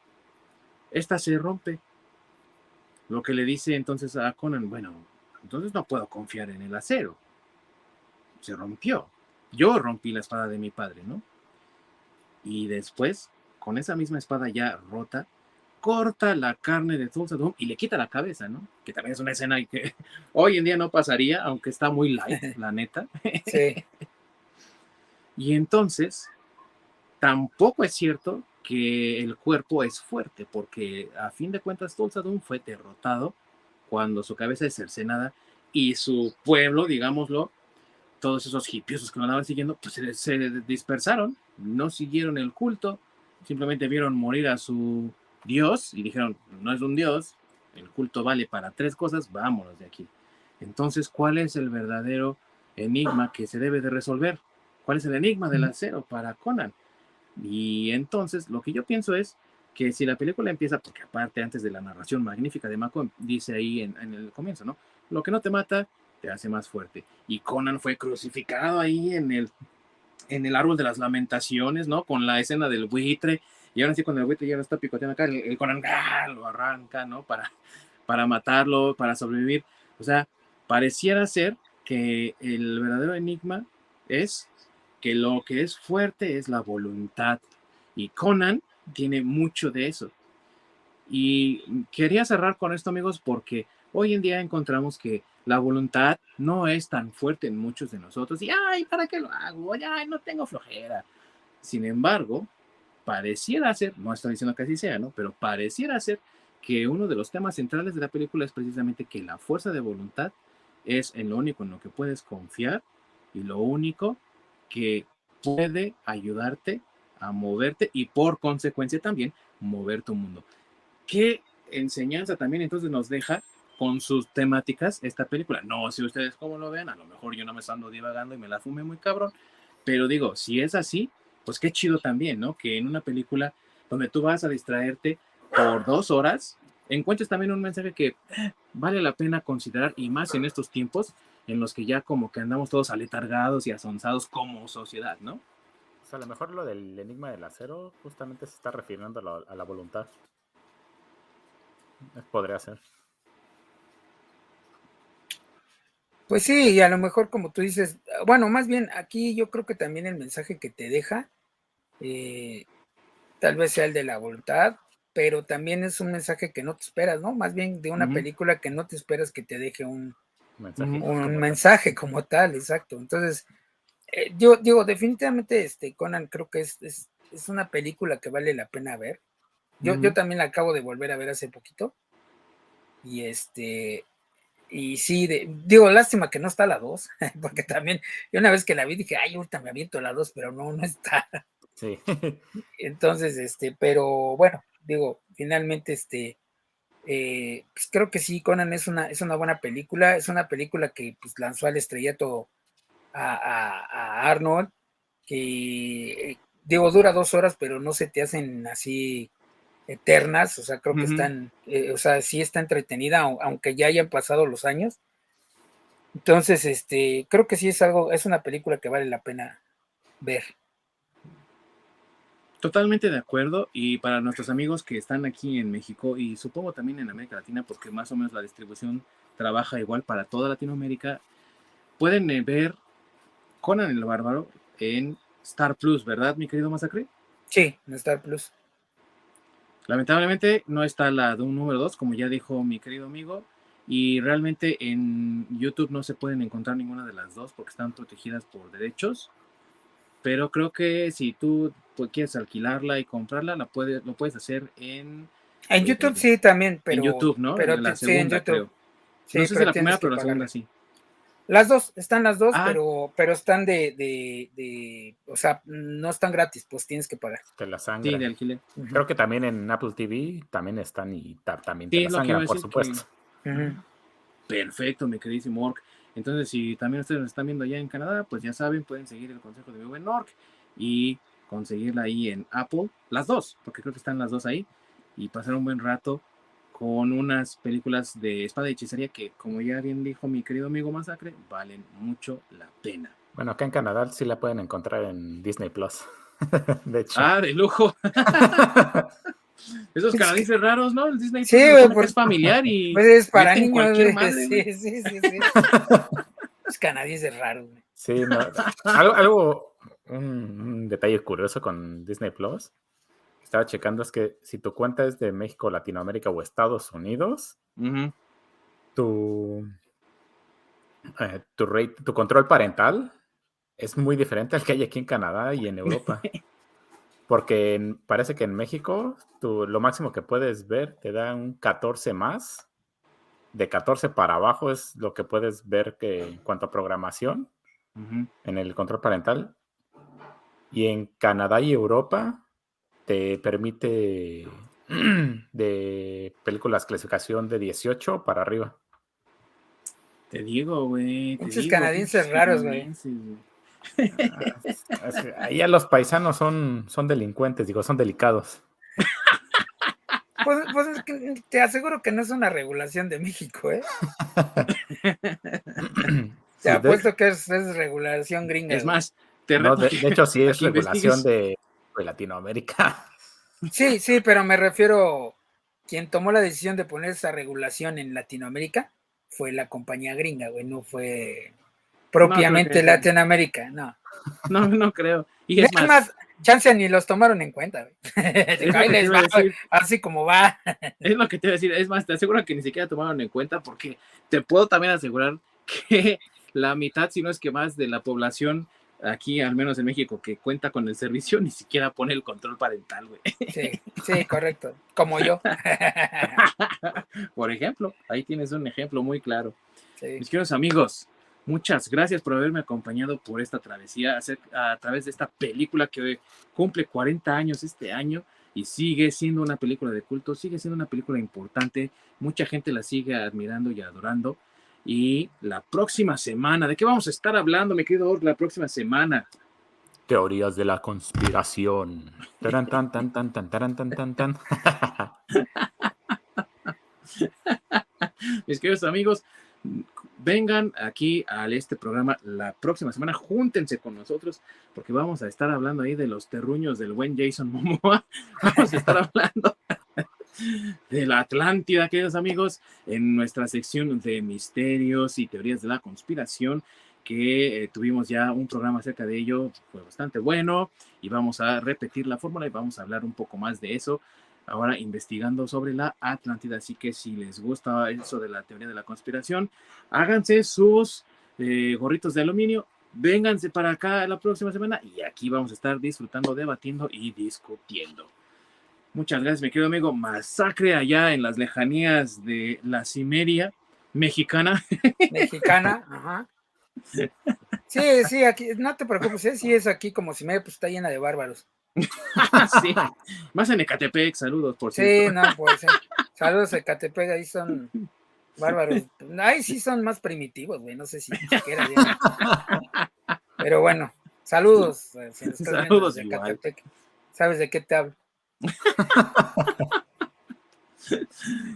esta se rompe. Lo que le dice entonces a Conan, bueno, entonces no puedo confiar en el acero. Se rompió. Yo rompí la espada de mi padre, ¿no? Y después, con esa misma espada ya rota, corta la carne de Tulsa Doom y le quita la cabeza, ¿no? Que también es una escena que hoy en día no pasaría, aunque está muy light, la neta. Sí, Y entonces, tampoco es cierto que el cuerpo es fuerte, porque a fin de cuentas Tulsa Doom fue derrotado cuando su cabeza es cercenada y su pueblo, digámoslo, todos esos hipiosos que lo andaban siguiendo, pues se, se dispersaron, no siguieron el culto, simplemente vieron morir a su dios y dijeron, no es un dios, el culto vale para tres cosas, vámonos de aquí. Entonces, ¿cuál es el verdadero enigma que se debe de resolver? ¿Cuál es el enigma del acero para Conan? Y entonces lo que yo pienso es que si la película empieza, porque aparte antes de la narración magnífica de Mako, dice ahí en, en el comienzo, ¿no? Lo que no te mata, hace más fuerte. Y Conan fue crucificado ahí en el, en el árbol de las lamentaciones, ¿no? Con la escena del buitre. Y ahora sí, cuando el buitre ya lo está picoteando acá, el, el Conan ¡ah! lo arranca, ¿no? Para, para matarlo, para sobrevivir. O sea, pareciera ser que el verdadero enigma es que lo que es fuerte es la voluntad. Y Conan tiene mucho de eso. Y quería cerrar con esto, amigos, porque hoy en día encontramos que la voluntad no es tan fuerte en muchos de nosotros. Y, ay, ¿para qué lo hago? Ay, no tengo flojera. Sin embargo, pareciera ser, no estoy diciendo que así sea, ¿no? Pero pareciera ser que uno de los temas centrales de la película es precisamente que la fuerza de voluntad es en lo único en lo que puedes confiar y lo único que puede ayudarte a moverte y por consecuencia también mover tu mundo. ¿Qué enseñanza también entonces nos deja con sus temáticas esta película? No si ustedes cómo lo ven, a lo mejor yo no me ando divagando y me la fume muy cabrón, pero digo, si es así, pues qué chido también, ¿no? Que en una película donde tú vas a distraerte por dos horas, encuentres también un mensaje que eh, vale la pena considerar y más en estos tiempos en los que ya como que andamos todos aletargados y asonzados como sociedad, ¿no? O sea, a lo mejor lo del enigma del acero justamente se está refiriendo a la, a la voluntad. Podría ser. Pues sí, y a lo mejor como tú dices, bueno, más bien aquí yo creo que también el mensaje que te deja, eh, tal vez sea el de la voluntad, pero también es un mensaje que no te esperas, ¿no? Más bien de una película que no te esperas que te deje un mensaje, un como, mensaje tal. como tal, exacto. Entonces, eh, yo digo, definitivamente este Conan creo que es, es, es, una película que vale la pena ver. Yo, yo también la acabo de volver a ver hace poquito. Y este, y sí, de, digo, lástima que no está la 2, porque también, yo una vez que la vi dije, ay, ahorita me aviento la 2, pero no, no está. Sí. Entonces, este, pero bueno, digo, finalmente, este, eh, pues creo que sí, Conan es una, es una buena película, es una película que pues, lanzó al estrellato a, a, a Arnold, que eh, digo, dura dos horas, pero no se te hacen así eternas, o sea, creo que uh -huh. están, eh, o sea, sí está entretenida, aunque ya hayan pasado los años. Entonces, este, creo que sí es algo, es una película que vale la pena ver. Totalmente de acuerdo. Y para nuestros amigos que están aquí en México y supongo también en América Latina, porque más o menos la distribución trabaja igual para toda Latinoamérica, pueden eh, ver Conan el Bárbaro en Star Plus, ¿verdad, mi querido Masacre? Sí, en Star Plus. Lamentablemente no está la de un número 2, como ya dijo mi querido amigo, y realmente en YouTube no se pueden encontrar ninguna de las dos porque están protegidas por derechos. Pero creo que si tú pues, quieres alquilarla y comprarla, la puedes, lo puedes hacer en... En YouTube eh, sí también, pero... En YouTube, ¿no? Pero en la sí, segunda, en YouTube. creo. Sí, no sé si la primera, pero la segunda sí. Las dos, están las dos, Ah. pero, pero están de, de, de, o sea, no están gratis, pues tienes que pagar. Te la Sí, sangran. de alquiler. Creo que también en Apple TV también están y ta- también te Sí, la que sangran, por supuesto. Ujú. Perfecto, mi queridísimo Orc. Entonces, si también ustedes nos están viendo allá en Canadá, pues ya saben, pueden seguir el consejo de mi buen Orc y conseguirla ahí en Apple, las dos, porque creo que están las dos ahí, y pasar un buen rato con unas películas de espada y hechicería que, como ya bien dijo mi querido amigo Masacre, valen mucho la pena. Bueno, acá en Canadá sí la pueden encontrar en Disney Plus. de hecho. Ah, de lujo. Esos canadienses raros, ¿no? El Disney Sí, Plus, es familiar y Pues es para niños, cualquier madre, Sí, sí, sí, sí. Los canadienses raros. Sí, no, algo, algo un, un detalle curioso con Disney Plus. Estaba checando es que si tu cuenta es de México, Latinoamérica o Estados Unidos, tu, eh, tu, rate- tu control parental es muy diferente al que hay aquí en Canadá y en Europa. Porque en- parece que en México tu- lo máximo que puedes ver te da un 14 más. De 14 para abajo es lo que puedes ver que en cuanto a programación en el control parental. Y en Canadá y Europa te permite de películas clasificación de 18 para arriba. Te digo, güey. digo, canadienses pinches raros, güey. que Ahí a los paisanos son, son delincuentes, digo, son delicados. Pues, pues es que te aseguro que no es una regulación de México, ¿eh? Te Sí, de, apuesto que es, es regulación gringa. Es más, te no, de- de hecho, sí es regulación investigues. Latinoamérica. Sí, sí, pero me refiero, quien tomó la decisión de poner esa regulación en Latinoamérica fue la compañía gringa, güey, no fue propiamente que- Latinoamérica, no. No, no creo. Y es más, más, chance ni los tomaron en cuenta. así como va. Es lo que te voy a decir. Es más, te aseguro que ni siquiera tomaron en cuenta porque te puedo también asegurar que la mitad, si no es que más, de la población aquí, al menos en México, que cuenta con el servicio, ni siquiera pone el control parental, güey. Sí, sí, correcto. Como yo. Por ejemplo, ahí tienes un ejemplo muy claro. Mis queridos amigos, muchas gracias por haberme acompañado por esta travesía a, través de esta película que cumple 40 años este año y sigue siendo una película de culto, sigue siendo una película importante, mucha gente la sigue admirando y adorando. Y la próxima semana, ¿de qué vamos a estar hablando, mi querido Org, la próxima semana? Teorías de la conspiración. Taran, tan, tan, tan, tan, taran, tan, tan, tan. Mis queridos amigos, vengan aquí a este programa la próxima semana, júntense con nosotros, porque vamos a estar hablando ahí de los terruños del buen Jason Momoa. Vamos a estar hablando de la Atlántida, queridos amigos, en nuestra sección de misterios y teorías de la conspiración, que eh, tuvimos ya un programa acerca de ello, fue bastante bueno, y vamos a repetir la fórmula y vamos a hablar un poco más de eso ahora investigando sobre la Atlántida. Así que si les gusta eso de la teoría de la conspiración, háganse sus eh, gorritos de aluminio, vénganse para acá la próxima semana y aquí vamos a estar disfrutando, debatiendo y discutiendo. Muchas gracias, mi querido amigo. Masacre allá en las lejanías de la Cimeria mexicana. Mexicana, ajá. Sí, sí, aquí, no te preocupes, ¿eh? sí es aquí como Cimeria, pues está llena de bárbaros. sí, más en Ecatepec, saludos, por cierto. Sí, no, pues saludos a Ecatepec, ahí son bárbaros. Ahí sí son más primitivos, güey, no sé si siquiera. Pero bueno, saludos. Eh, saludos, de Ecatepec. ¿Sabes de qué te hablo?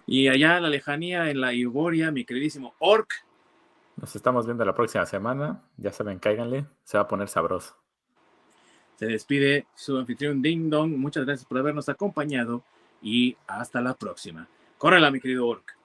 Y allá en la lejanía, en la Iboria, mi queridísimo Orc. Nos estamos viendo la próxima semana. Ya saben, cáiganle, se va a poner sabroso. Se despide su anfitrión Ding Dong. Muchas gracias por habernos acompañado y hasta la próxima. Córrela, mi querido Orc.